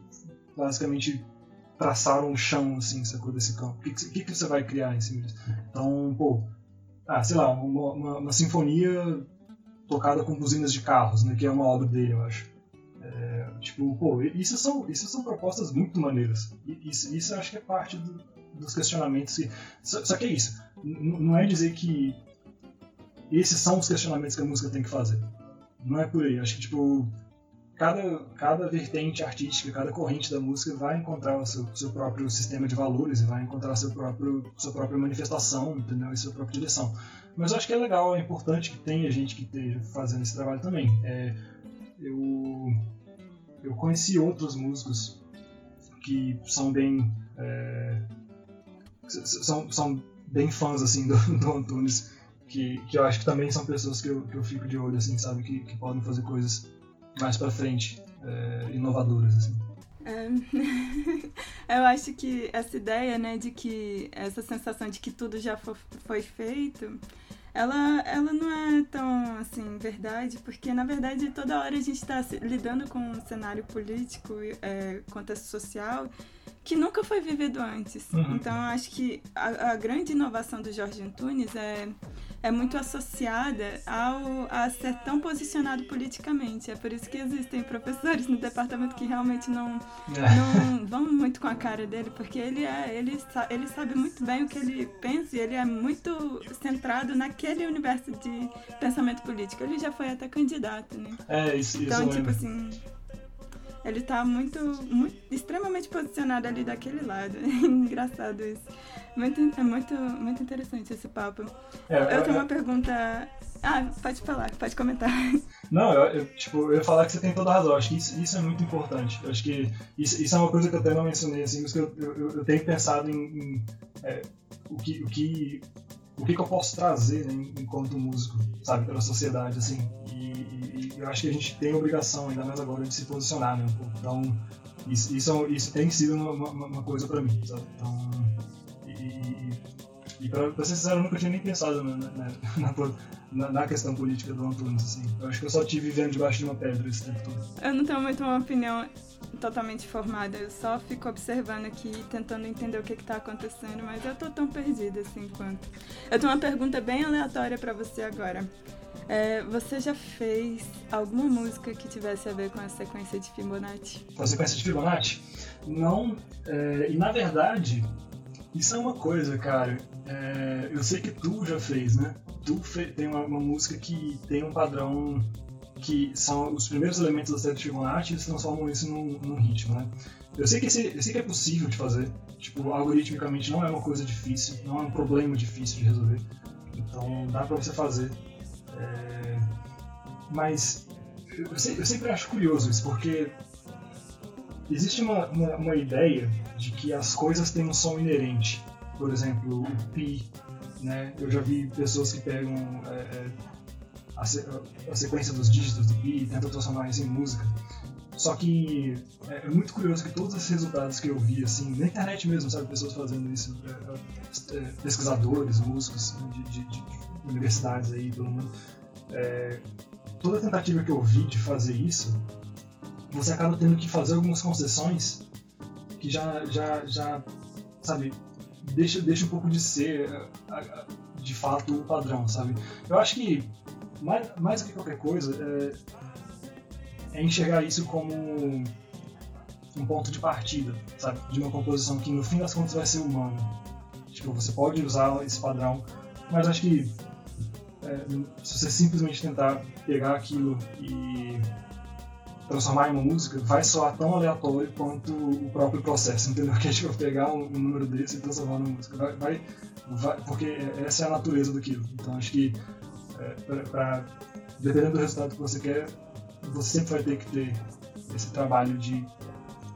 B: basicamente traçaram o chão, assim, sacou, desse campo? O que, que, que, você vai criar em cima disso? Então, pô, ah, sei lá, uma, uma, uma, sinfonia tocada com buzinas de carros, né, que é uma obra dele, eu acho. É, tipo, pô, isso são, isso são propostas muito maneiras. Isso, isso eu acho que é parte do, dos questionamentos. Que, só, só que é isso não é dizer que esses são os questionamentos que a música tem que fazer. Não é por aí. Acho que, tipo, cada, cada vertente artística, cada corrente da música vai encontrar o seu, seu próprio sistema de valores, vai encontrar seu próprio, sua própria manifestação, entendeu? E sua própria direção. Mas eu acho que é legal, é importante que tenha gente que esteja fazendo esse trabalho também. É, eu, eu conheci outros músicos que são bem. É, são, são bem fãs assim do, do Antunes, que, que eu acho que também são pessoas que eu, que eu fico de olho, assim, sabe? Que, que podem fazer coisas mais para frente, é, inovadoras, assim.
A: É, eu acho que essa ideia, né, de que essa sensação de que tudo já foi feito, ela, ela não é tão assim verdade, porque na verdade toda hora a gente está lidando com um cenário político, é, contexto social, que nunca foi vivido antes.
B: Uhum.
A: Então, eu acho que a, a, grande inovação do Jorge Antunes é, é muito associada ao, a ser tão posicionado politicamente. É por isso que existem professores no departamento que realmente não, é. não vão muito com a cara dele, porque ele, é, ele, ele sabe muito bem o que ele pensa e ele é muito centrado naquele universo de pensamento político. Ele já foi até candidato, né?
B: É, isso,
A: Então,
B: isso
A: tipo assim ele tá muito, muito extremamente posicionado ali daquele lado. Engraçado isso. Muito, é muito, muito interessante esse papo. É, eu tenho uma pergunta. Ah, pode falar, pode comentar.
B: Não, eu, eu, tipo, eu ia falar que você tem toda a razão. Acho que isso, isso é muito importante. Acho que isso, isso é uma coisa que eu até não mencionei, assim, mas que eu tenho pensado em, em é, o, que, o, que, o que, que eu posso trazer né, enquanto músico, sabe, pela sociedade, assim. E, e, eu acho que a gente tem a obrigação, ainda mais agora, de se posicionar, né? Então, isso, isso, isso tem sido uma, uma, uma coisa para mim, sabe? Então, e, e pra, pra ser sincero, eu nunca tinha nem pensado na, na, na, na, questão política do Antunes, assim. Eu acho que eu só tive vivendo debaixo de uma pedra esse tempo todo.
A: Eu não tenho muito uma opinião totalmente formada, eu só fico observando aqui, tentando entender o que está acontecendo, mas eu tô tão perdida assim quanto. Eu tenho uma pergunta bem aleatória para você agora. É, você já fez alguma música que tivesse a ver com a sequência de Fibonacci?
B: Com a sequência de Fibonacci? Não. É, e na verdade, isso é uma coisa, cara. É, eu sei que tu já fez, né? Tu tem uma, uma, música que tem um padrão que são os primeiros elementos da série de Fibonacci eles transformam isso num, num ritmo, né? Eu sei, que esse, eu sei que é possível de fazer. Tipo, algoritmicamente não é uma coisa difícil, não é um problema difícil de resolver. Então dá pra você fazer. É... Mas eu, eu, sempre acho curioso isso, porque existe uma, uma, uma, ideia de que as coisas têm um som inerente. Por exemplo, o pi, né? Eu já vi pessoas que pegam é, é a, a, sequência dos dígitos do pi e tentam transformar isso em música. Só que é, é, muito curioso que todos esses resultados que eu vi, assim, na internet mesmo, sabe, pessoas fazendo isso, é, é, pesquisadores, músicos de, de, de universidades aí pelo mundo, é, toda tentativa que eu vi de fazer isso, você acaba tendo que fazer algumas concessões que já, já, já sabe, deixa, deixa um pouco de ser de fato o padrão, sabe? Eu acho que mais, mais do que qualquer coisa é, é enxergar isso como um ponto de partida, sabe? De uma composição que no fim das contas vai ser humana. Tipo, você pode usar esse padrão, mas acho que é, se você simplesmente tentar pegar aquilo e transformar em uma música, vai soar tão aleatório quanto o próprio processo, entendeu? Que é tipo pegar um, um número desse e transformar numa música. Vai, vai, vai, porque essa é a natureza daquilo. Então acho que, é, pra, dependendo do resultado que você quer, você sempre vai ter que ter esse trabalho de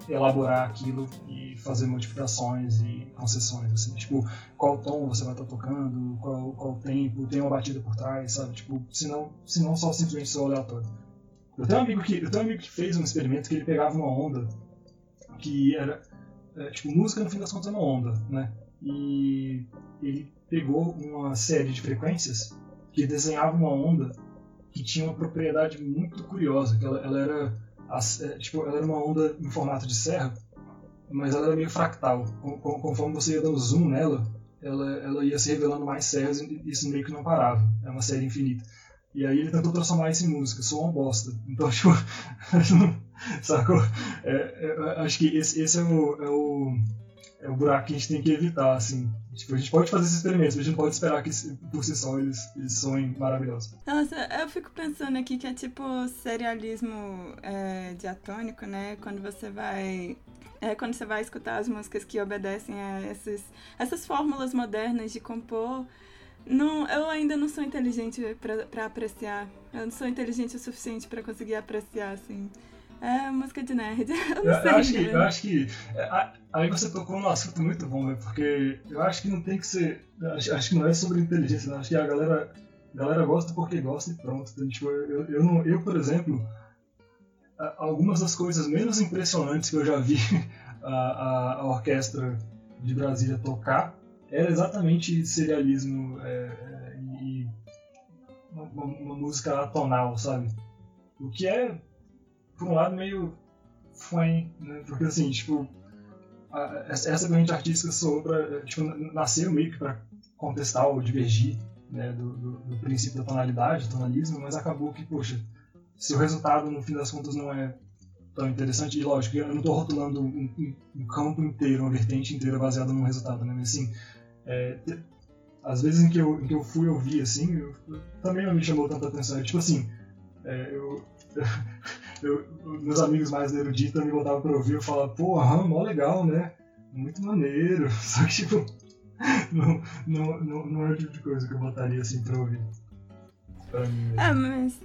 B: elaborar aquilo e fazer modificações e concessões, assim, tipo, qual tom você vai estar tá tocando, qual, qual tempo, tem uma batida por trás, sabe, tipo, se não só simplesmente só aleatório. Eu tenho, um amigo que, eu tenho um amigo que fez um experimento que ele pegava uma onda que era, é, tipo, música no fim das contas é uma onda, né, e ele pegou uma série de frequências que desenhava uma onda que tinha uma propriedade muito curiosa, que ela, ela era é, tipo, ela era uma onda em formato de serra, mas ela era meio fractal. Conforme você ia dando zoom nela, ela, ela ia se revelando mais serras e isso meio que não parava. É uma série infinita. E aí ele tentou transformar isso em música, sou uma bosta. Então, tipo, sacou? É, é, acho que esse, esse é, o, é, o, é o buraco que a gente tem que evitar, assim. Tipo, a gente pode fazer esses experimentos, mas a gente não pode esperar que por si só eles, eles soem maravilhosos.
A: Nossa, eu fico pensando aqui que é tipo serialismo é, diatônico, né? Quando você vai é quando você vai escutar as músicas que obedecem a esses, essas fórmulas modernas de compor. Não, eu ainda não sou inteligente para apreciar. Eu não sou inteligente o suficiente para conseguir apreciar, assim. É música de nerd. Eu, eu, sei,
B: eu acho que, eu acho que é, aí você tocou num assunto muito bom, né? Porque eu acho que não tem que ser. Acho, acho que não é sobre inteligência, né? Acho que a galera, a galera gosta porque gosta e pronto. Então, tipo, eu, eu, não, eu, por exemplo, algumas das coisas menos impressionantes que eu já vi a, a, a orquestra de Brasília tocar era exatamente serialismo é, é, e uma, uma música atonal, sabe? O que é por um lado, meio fã, né? Porque assim, tipo, a, essa corrente artística soou pra, tipo, nasceu meio que para contestar ou divergir né, do, do, do, princípio da tonalidade, tonalismo, mas acabou que, poxa, se o resultado no fim das contas não é tão interessante, e lógico, eu não estou rotulando um, um, um, campo inteiro, uma vertente inteira baseada num resultado, né, mas assim, é, às vezes em que, eu, em que eu fui ouvir, assim, eu, também não me chamou tanta atenção, tipo assim, é, eu, eu, meus amigos mais eruditos me botavam pra ouvir, eu falava, pô, mó legal, né? Muito maneiro. Só que, tipo, não, não, não, não é o tipo de coisa que eu botaria assim pra ouvir.
A: Pra mim. É, mas.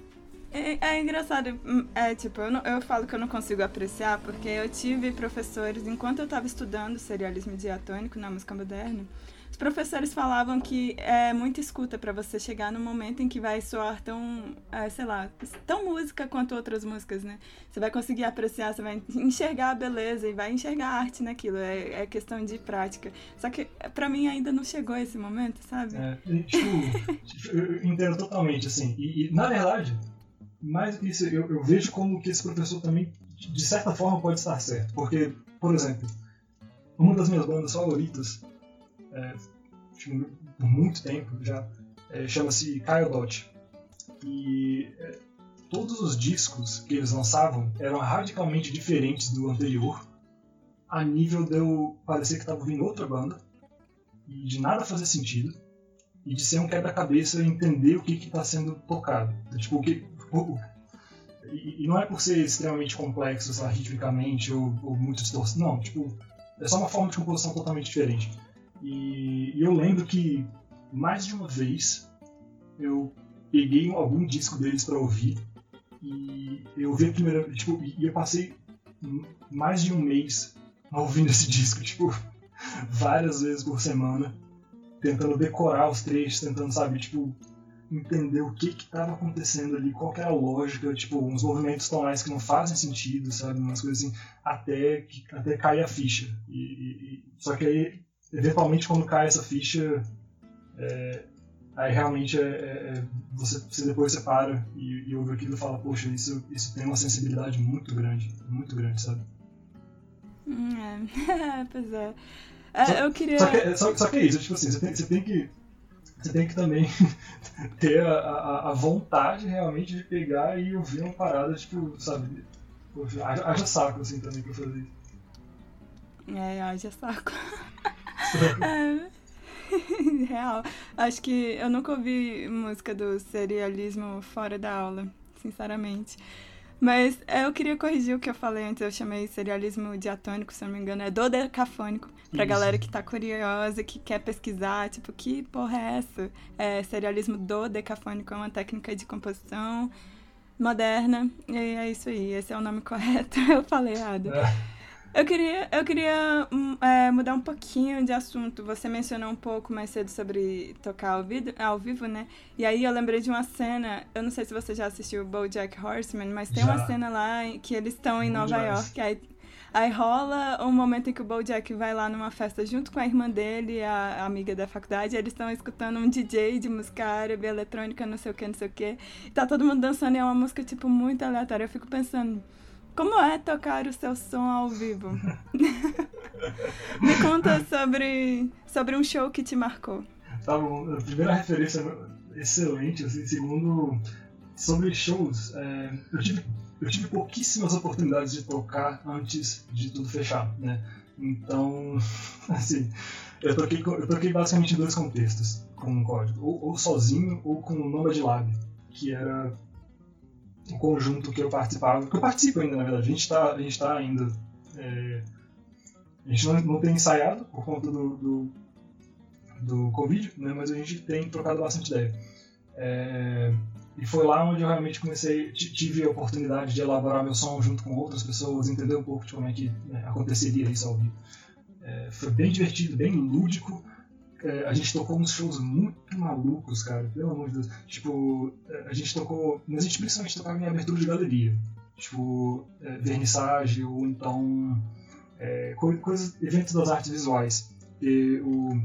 A: É, é, engraçado, hum, é tipo, eu, não, eu falo que eu não consigo apreciar porque eu tive professores, enquanto eu estava estudando serialismo diatônico na música moderna, os professores falavam que é muita escuta para você chegar no momento em que vai soar tão, é, sei lá, tão música quanto outras músicas, né? Você vai conseguir apreciar, você vai enxergar a beleza e vai enxergar a arte naquilo. É, é questão de prática. Só que para mim ainda não chegou esse momento, sabe?
B: É, tipo, eu entendo totalmente, assim. E, e, na verdade, mais isso, eu, eu vejo como que esse professor também, de certa forma, pode estar certo. Porque, por exemplo, uma das minhas bandas favoritas é, por muito tempo já, é, chama-se Dot. E é, todos os discos que eles lançavam eram radicalmente diferentes do anterior, a nível de eu parecer que estava ouvindo outra banda, e de nada fazer sentido, e de ser um quebra-cabeça entender o que está sendo tocado. Tipo, o que, o, e, não é por ser extremamente complexo, sei lá, ritmicamente ou, ou muito distorcido, não, tipo, é só uma forma de composição totalmente diferente. E, eu lembro que mais de uma vez eu peguei algum disco deles para ouvir e eu vi a primeira, tipo, e eu passei mais de um mês ouvindo esse disco, tipo, várias vezes por semana, tentando decorar os trechos, tentando, sabe, tipo, entender o que que estava acontecendo ali, qual era a lógica, tipo, uns movimentos tonais que não fazem sentido, sabe, umas coisas assim, até, que, até cair a ficha. E, e, só que aí eventualmente quando cai essa ficha, é, aí realmente é, é, é, você, você, depois você para e, e ouve aquilo e fala, poxa, isso, isso tem uma sensibilidade muito grande, muito grande, sabe?
A: Hum, é, pois é. é. Só, eu queria.
B: Só que, só, só que é isso, tipo assim, você tem, você tem que. Você tem que também ter a, a, a, vontade realmente de pegar e ouvir uma parada, tipo, sabe? Haja saco assim também pra fazer isso.
A: É, haja saco. é, real. Acho que eu nunca ouvi música do serialismo fora da aula, sinceramente. Mas eu queria corrigir o que eu falei antes, eu chamei serialismo diatônico, se não me engano, é dodecafônico, pra Isso. galera que tá curiosa, que quer pesquisar, tipo, que porra é essa? É, serialismo dodecafônico é uma técnica de composição moderna, e é isso aí, esse é o nome correto, eu falei errado. É. Eu queria, eu queria hum, é, mudar um pouquinho de assunto. Você mencionou um pouco mais cedo sobre tocar ao, vivo, ao vivo, né? E aí eu lembrei de uma cena, eu não sei se você já assistiu BoJack Horseman, mas tem já. uma cena lá que eles estão em Nova York, aí, aí rola um momento em que o BoJack vai lá numa festa junto com a irmã dele, a, a amiga da faculdade, eles estão escutando um DJ de música árabe, eletrônica, não sei o que, não sei o que. Tá todo mundo dançando e é uma música, tipo, muito aleatória. Eu fico pensando como é tocar o seu som ao vivo? Me conta sobre, sobre um show que te marcou.
B: Tá bom, a primeira referência excelente, assim, segundo, sobre shows, é, eu, tive, eu tive pouquíssimas oportunidades de tocar antes de tudo fechar, né? Então, assim, eu toquei, eu toquei basicamente em dois contextos com o código, ou, ou sozinho ou com o Nomad Lab, que era um conjunto que eu participava, que eu participo ainda, na verdade. A gente está tá ainda. É, a gente não, não tem ensaiado por conta do, do, do Covid, né, mas a gente tem trocado bastante ideia. É, e foi lá onde eu realmente comecei, tive a oportunidade de elaborar meu som junto com outras pessoas, entender um pouco de como é que né, aconteceria isso ao vivo. É, foi bem divertido, bem lúdico, é, a gente tocou uns shows muito malucos, cara, pelo amor de Deus. Tipo, é, a gente tocou. Mas a gente principalmente tocava em abertura de galeria. Tipo, é, vernissage ou então. É, coisas, eventos das artes visuais. E o,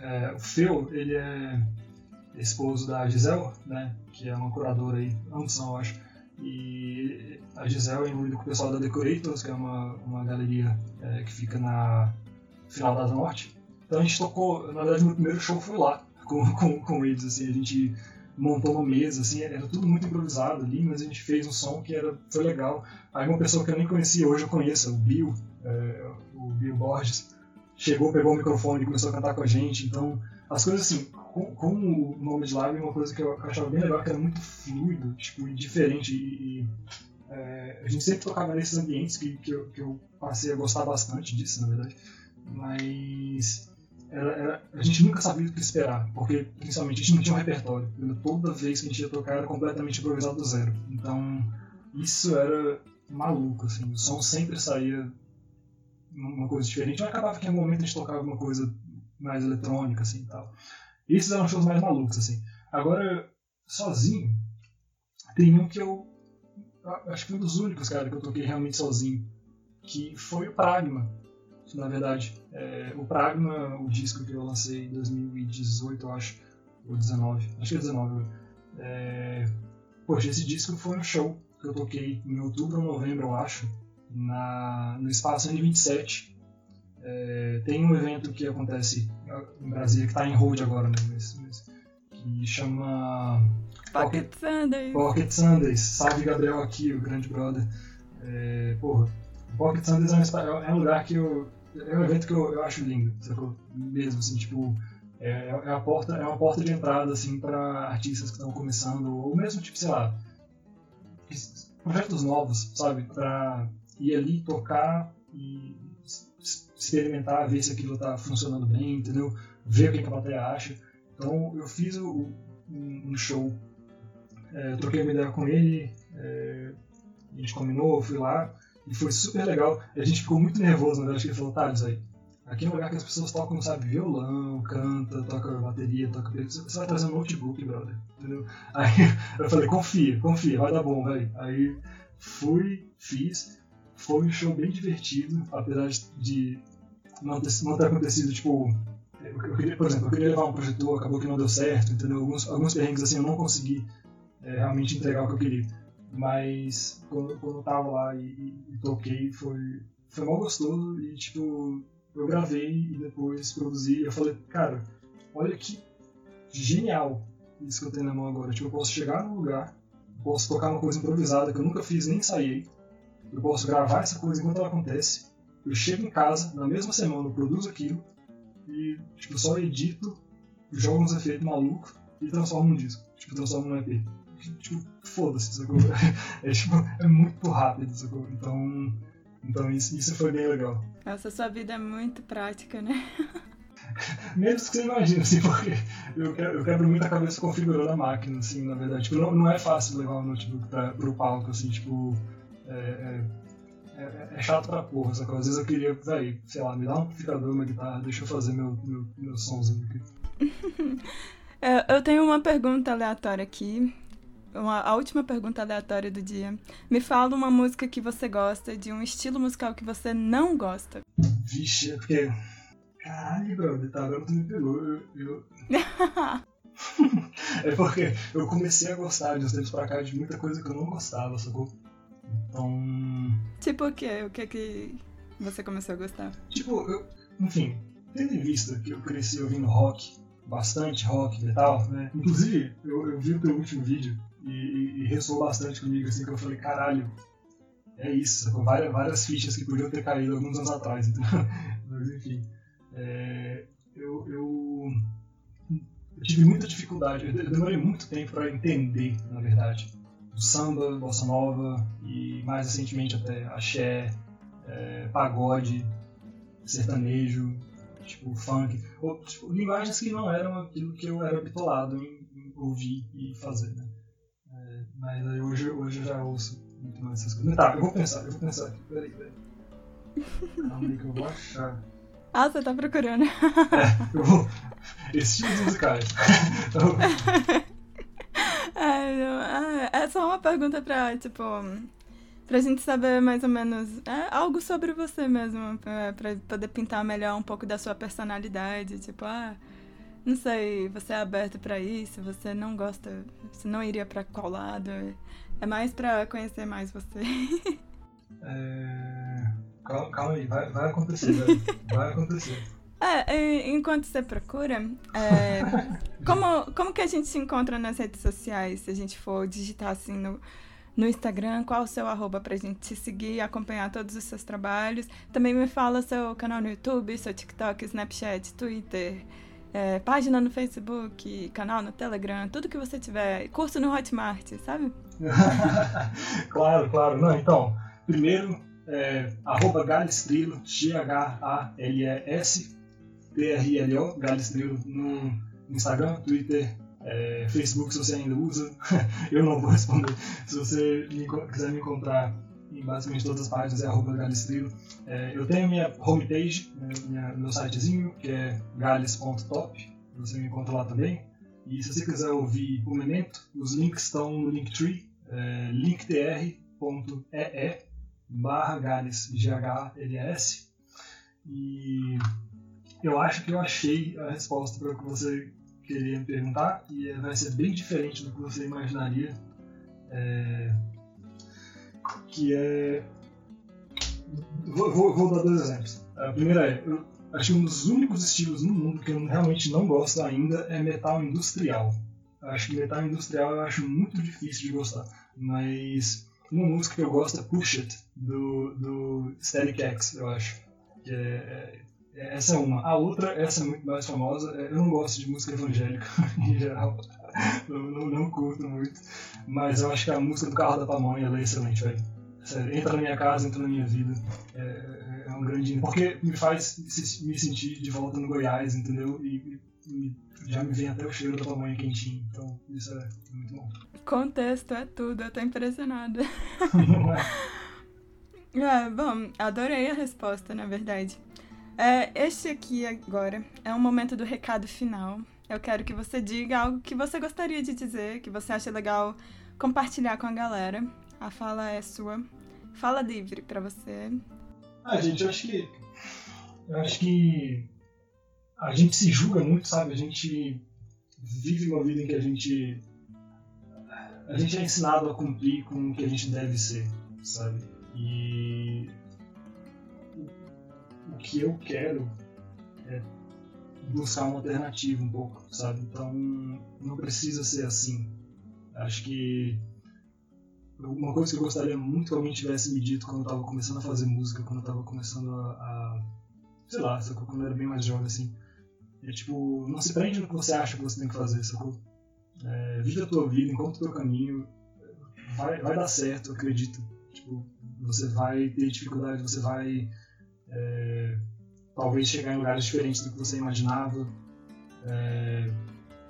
B: é, o Phil, ele é esposo da Giselle, né? Que é uma curadora aí, ambos são, eu acho. E a Gisele é envolvida com o pessoal da Decorators, que é uma, uma galeria é, que fica na final da Norte. Então a gente tocou, na verdade, meu primeiro show foi lá, com, com, com eles, assim, a gente montou uma mesa, assim, era tudo muito improvisado ali, mas a gente fez um som que era, foi legal. Aí uma pessoa que eu nem conhecia, hoje eu conheço, o Bill, é, o Bill Borges, chegou, pegou o microfone e começou a cantar com a gente, então as coisas assim, com, com o nome de live, uma coisa que eu achava bem legal, que era muito fluido, tipo, diferente e, e é, a gente sempre tocava nesses ambientes que, que eu, que, eu, passei a gostar bastante disso, na verdade, mas era, era, a gente nunca sabia o que esperar, porque principalmente a gente não tinha um repertório. Toda vez que a gente ia tocar era completamente improvisado do zero. Então isso era maluco, assim. O som sempre saía uma coisa diferente. Mas acabava que em algum momento a gente tocava uma coisa mais eletrônica, assim, e tal. Esses eram shows mais malucos, assim. Agora, sozinho, tem um que eu acho que um dos únicos, cara, que eu toquei realmente sozinho, que foi o Pragma na verdade. É, o Pragma, o disco que eu lancei em 2018, eu acho, ou 19, acho que é 19. É, poxa, esse disco foi um show que eu toquei em outubro ou novembro, eu acho, na, no Espaço N27. É, tem um evento que acontece em Brasília, que está em hold agora, né, mas, mas, que chama...
A: Pocket, Pocket Sundays.
B: Pocket Sundays. Salve Gabriel aqui, o grande brother. É, porra, Pocket Sundays é um, é um lugar que eu, é um evento que eu, eu acho lindo, sacou? Mesmo, assim, tipo, é, é, a porta, é uma porta de entrada, assim, para artistas que estão começando, ou mesmo, tipo, sei lá, projetos novos, sabe? Para ir ali tocar e experimentar, ver se aquilo tá funcionando bem, entendeu? Ver o que a plateia acha. Então, eu fiz o, um, show, é, troquei uma ideia com ele, é, a gente combinou, eu fui lá, e foi super legal. A gente ficou muito nervoso, na verdade, que ele falou, tá, aí. Aqui é um lugar que as pessoas tocam, sabe, violão, canta, toca bateria, toca Você vai trazer um notebook, brother. Entendeu? Aí eu falei, confia, confia, vai dar bom, velho. Aí fui, fiz. Foi um show bem divertido, apesar de não ter, não ter acontecido, tipo. Eu queria, por exemplo, eu queria levar um projetor, acabou que não deu certo, entendeu? Alguns, alguns perrengues assim eu não consegui é, realmente entregar o que eu queria. Mas quando, quando eu tava lá e, e, e toquei, foi, foi mal gostoso e tipo, eu gravei e depois produzi. Eu falei, cara, olha que genial isso que eu tenho na mão agora. Tipo, eu posso chegar num lugar, posso tocar uma coisa improvisada que eu nunca fiz, nem ensaiei. Eu posso gravar essa coisa enquanto ela acontece. Eu chego em casa, na mesma semana eu produzo aquilo e tipo, só edito, jogo uns efeitos malucos e transformo num disco. Tipo, transformo num EP tipo, foda-se, sacou? É, tipo, é muito rápido, sacou? Então, então isso, isso foi bem legal.
A: Nossa, sua vida é muito prática, né?
B: Menos que você imagina, assim, porque eu quebro, eu quebro muito a cabeça configurando a máquina, assim, na verdade. Tipo, não, não é fácil levar o notebook pra, pro palco, assim, tipo... É, é, é, é chato pra porra, sacou? Às vezes eu queria, véi, sei lá, me dá um amplificador, uma guitarra, deixa eu fazer meu, meu, meu somzinho aqui.
A: É, eu tenho uma pergunta aleatória aqui, uma, a última pergunta aleatória do dia. Me fala uma música que você gosta, de um estilo musical que você não gosta.
B: Vixe, é porque. Caralho, brother, tá agora tu me pegou. Eu. eu... é porque eu comecei a gostar de uns tempos pra cá de muita coisa que eu não gostava, sacou? Então.
A: Tipo o quê? O que que você começou a gostar?
B: Tipo, eu, enfim, tendo em vista que eu cresci ouvindo rock, bastante rock, metal, né? Inclusive, eu, eu vi o teu último vídeo e, e, ressoou bastante comigo, assim, que eu falei, caralho, é isso, com várias, várias fichas que podiam ter caído alguns anos atrás, entendeu? Mas enfim, é, eu, eu, eu, tive muita dificuldade, eu demorei muito tempo para entender, na verdade, o samba, bossa nova e mais recentemente até axé, é, pagode, sertanejo, tipo funk, ou, tipo, linguagens que não eram aquilo que eu era bitolado em, em ouvir e fazer, né? Mas aí hoje, hoje eu já ouço muito mais essas coisas. Tá, eu vou pensar, eu vou pensar aqui. Peraí, peraí. Calma aí que eu vou achar.
A: Ah, você tá procurando. É,
B: eu vou. Estilos musicais. então...
A: Ah, é só uma pergunta pra, tipo, pra gente saber mais ou menos é, algo sobre você mesmo, pra, pra poder pintar melhor um pouco da sua personalidade. Tipo, ah, Não sei, você é aberto para isso? Você não gosta? Você não iria para qual lado? É mais para conhecer mais você.
B: É... Calma, calma, aí, vai, vai acontecer, vai, vai acontecer.
A: É, enquanto você procura, é, como, como que a gente se encontra nas redes sociais? Se a gente for digitar assim no, no Instagram, qual o seu arroba pra gente te seguir e acompanhar todos os seus trabalhos. Também me fala seu canal no YouTube, seu TikTok, Snapchat, Twitter, é, página no Facebook, canal no Telegram, tudo que você tiver. Curso no Hotmart, sabe?
B: claro, claro. Não, então, primeiro, é, arroba Galestrilo, G-H-A-L-E-S, T-R-L-O, Galestrilo, no Instagram, Twitter, é, Facebook, se você ainda usa, eu não vou responder. Se você me, quiser me encontrar em basicamente todas as páginas, é arroba galestrilo. É, eu tenho minha homepage, né, minha, meu sitezinho, que é gales.top, você me encontra lá também. E se você quiser ouvir o Memento, os links estão no Linktree, é, linktr.ee barra Gales, G-H-L-S. E eu acho que eu achei a resposta para o que você queria me perguntar e vai ser bem diferente do que você imaginaria. É, que é. Vou, vou, dar dois exemplos. A primeira é: eu acho que um dos únicos estilos no mundo que eu realmente não gosto ainda é metal industrial. Eu acho que metal industrial eu acho muito difícil de gostar. Mas uma música que eu gosto é Push It, do, do Static X, eu acho. Que é, é essa é uma. A outra, essa é muito mais famosa. É, eu não gosto de música evangélica em geral. Não, não, curto muito. Mas eu acho que a música do carro da pamonha é excelente, velho. Sério, entra na minha casa, entra na minha vida. É, é um grande. Porque me faz me sentir de volta no Goiás, entendeu? E, e já me vem até o cheiro da pamonha quentinho. Então, isso é muito bom.
A: Contexto é tudo, eu tô impressionada. Não é? É, bom, adorei a resposta, na verdade. É, este aqui agora é um momento do recado final. Eu quero que você diga algo que você gostaria de dizer, que você acha legal compartilhar com a galera. A fala é sua. Fala livre para você.
B: Ah, gente, eu acho que. Eu acho que. A gente se julga muito, sabe? A gente vive uma vida em que a gente. A gente é ensinado a cumprir com o que a gente deve ser, sabe? E o que eu quero é buscar uma alternativa um pouco, sabe? Então não precisa ser assim. Acho que uma coisa que eu gostaria muito que alguém tivesse me dito quando eu estava começando a fazer música, quando eu estava começando a, a, sei lá, sacou? quando eu era bem mais jovem assim, é tipo, não se prende no que você acha que você tem que fazer, sacou? É, vive a tua vida, encontra o teu caminho, vai, vai dar certo, acredito. Tipo, você vai ter dificuldade, você vai é, talvez chegar em lugares diferentes do que você imaginava, é,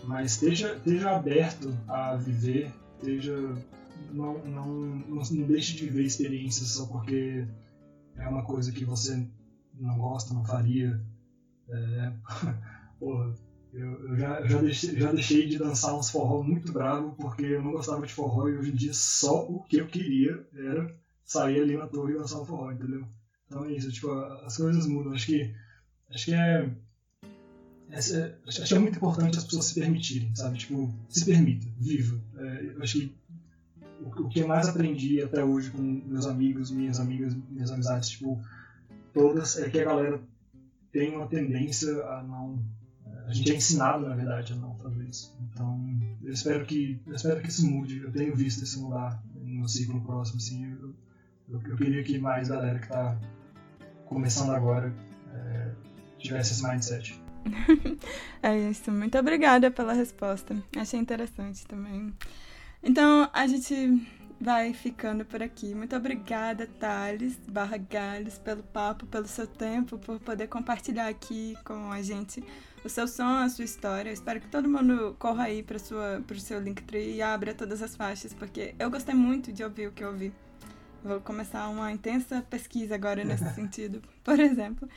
B: mas esteja, esteja aberto a viver, esteja, não, não, não, não deixe de viver experiências só porque é uma coisa que você não gosta, não faria. É, eu, eu, já, já, deixei, já deixei de dançar uns forró muito bravo porque eu não gostava de forró e hoje em dia só o que eu queria era sair ali na torre e dançar um forró, entendeu? Então é isso, tipo, as coisas mudam. Acho que, acho que é, é, acho que é muito importante as pessoas se permitirem, sabe? Tipo, se permita, viva. É, eu acho que o, o, que eu mais aprendi até hoje com meus amigos, minhas amigas, minhas amizades, tipo, todas, é que a galera tem uma tendência a não a gente é ensinado, na verdade, a não fazer isso. Então, eu espero que, eu espero que isso mude. Eu tenho visto isso mudar no ciclo próximo, assim. Eu, eu, eu queria que mais galera que está começando agora é, tivesse esse mindset.
A: é isso. Muito obrigada pela resposta. Achei interessante também. Então, a gente vai ficando por aqui. Muito obrigada, Thales barra Gales, pelo papo, pelo seu tempo, por poder compartilhar aqui com a gente o seu som, a sua história. Espero que todo mundo corra aí para o seu Linktree e abra todas as faixas, porque eu gostei muito de ouvir o que eu ouvi. Vou começar uma intensa pesquisa agora nesse sentido, por exemplo.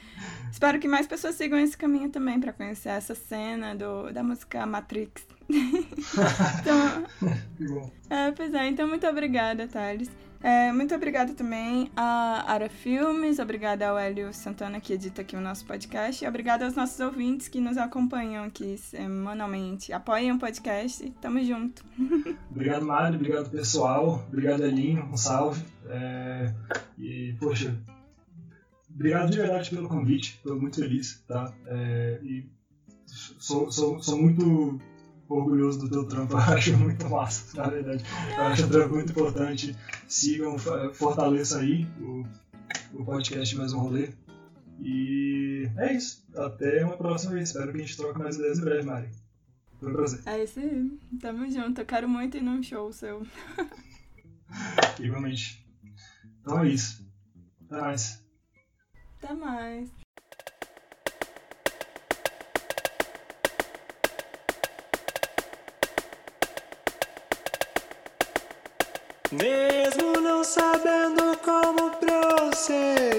A: Espero que mais pessoas sigam esse caminho também para conhecer essa cena do, da música Matrix. então, é, pois é, então muito obrigada, Thales. É, muito obrigada também a Ara Filmes, obrigada ao Hélio Santana que edita aqui o nosso podcast, e obrigada aos nossos ouvintes que nos acompanham aqui semanalmente. Apoiem o podcast, tamo junto.
B: Obrigado, Mário, obrigado pessoal, obrigado Elinho, um salve. É, e, poxa, obrigado de verdade pelo convite, estou muito feliz, tá? É, e sou, sou, sou muito orgulhoso do teu trampo, eu acho muito massa, na verdade. Eu acho o trampo muito importante. Sigam, fortaleçam aí o, o podcast Mais um Rolê. E é isso. Até uma próxima vez. Espero que a gente troque mais ideias em breve, Mari. Foi um prazer.
A: É isso aí. Tamo junto. Eu quero muito ir num show seu.
B: Igualmente. Então é isso. Até mais.
A: Até mais.
C: Mesmo não sabendo como prosseguir,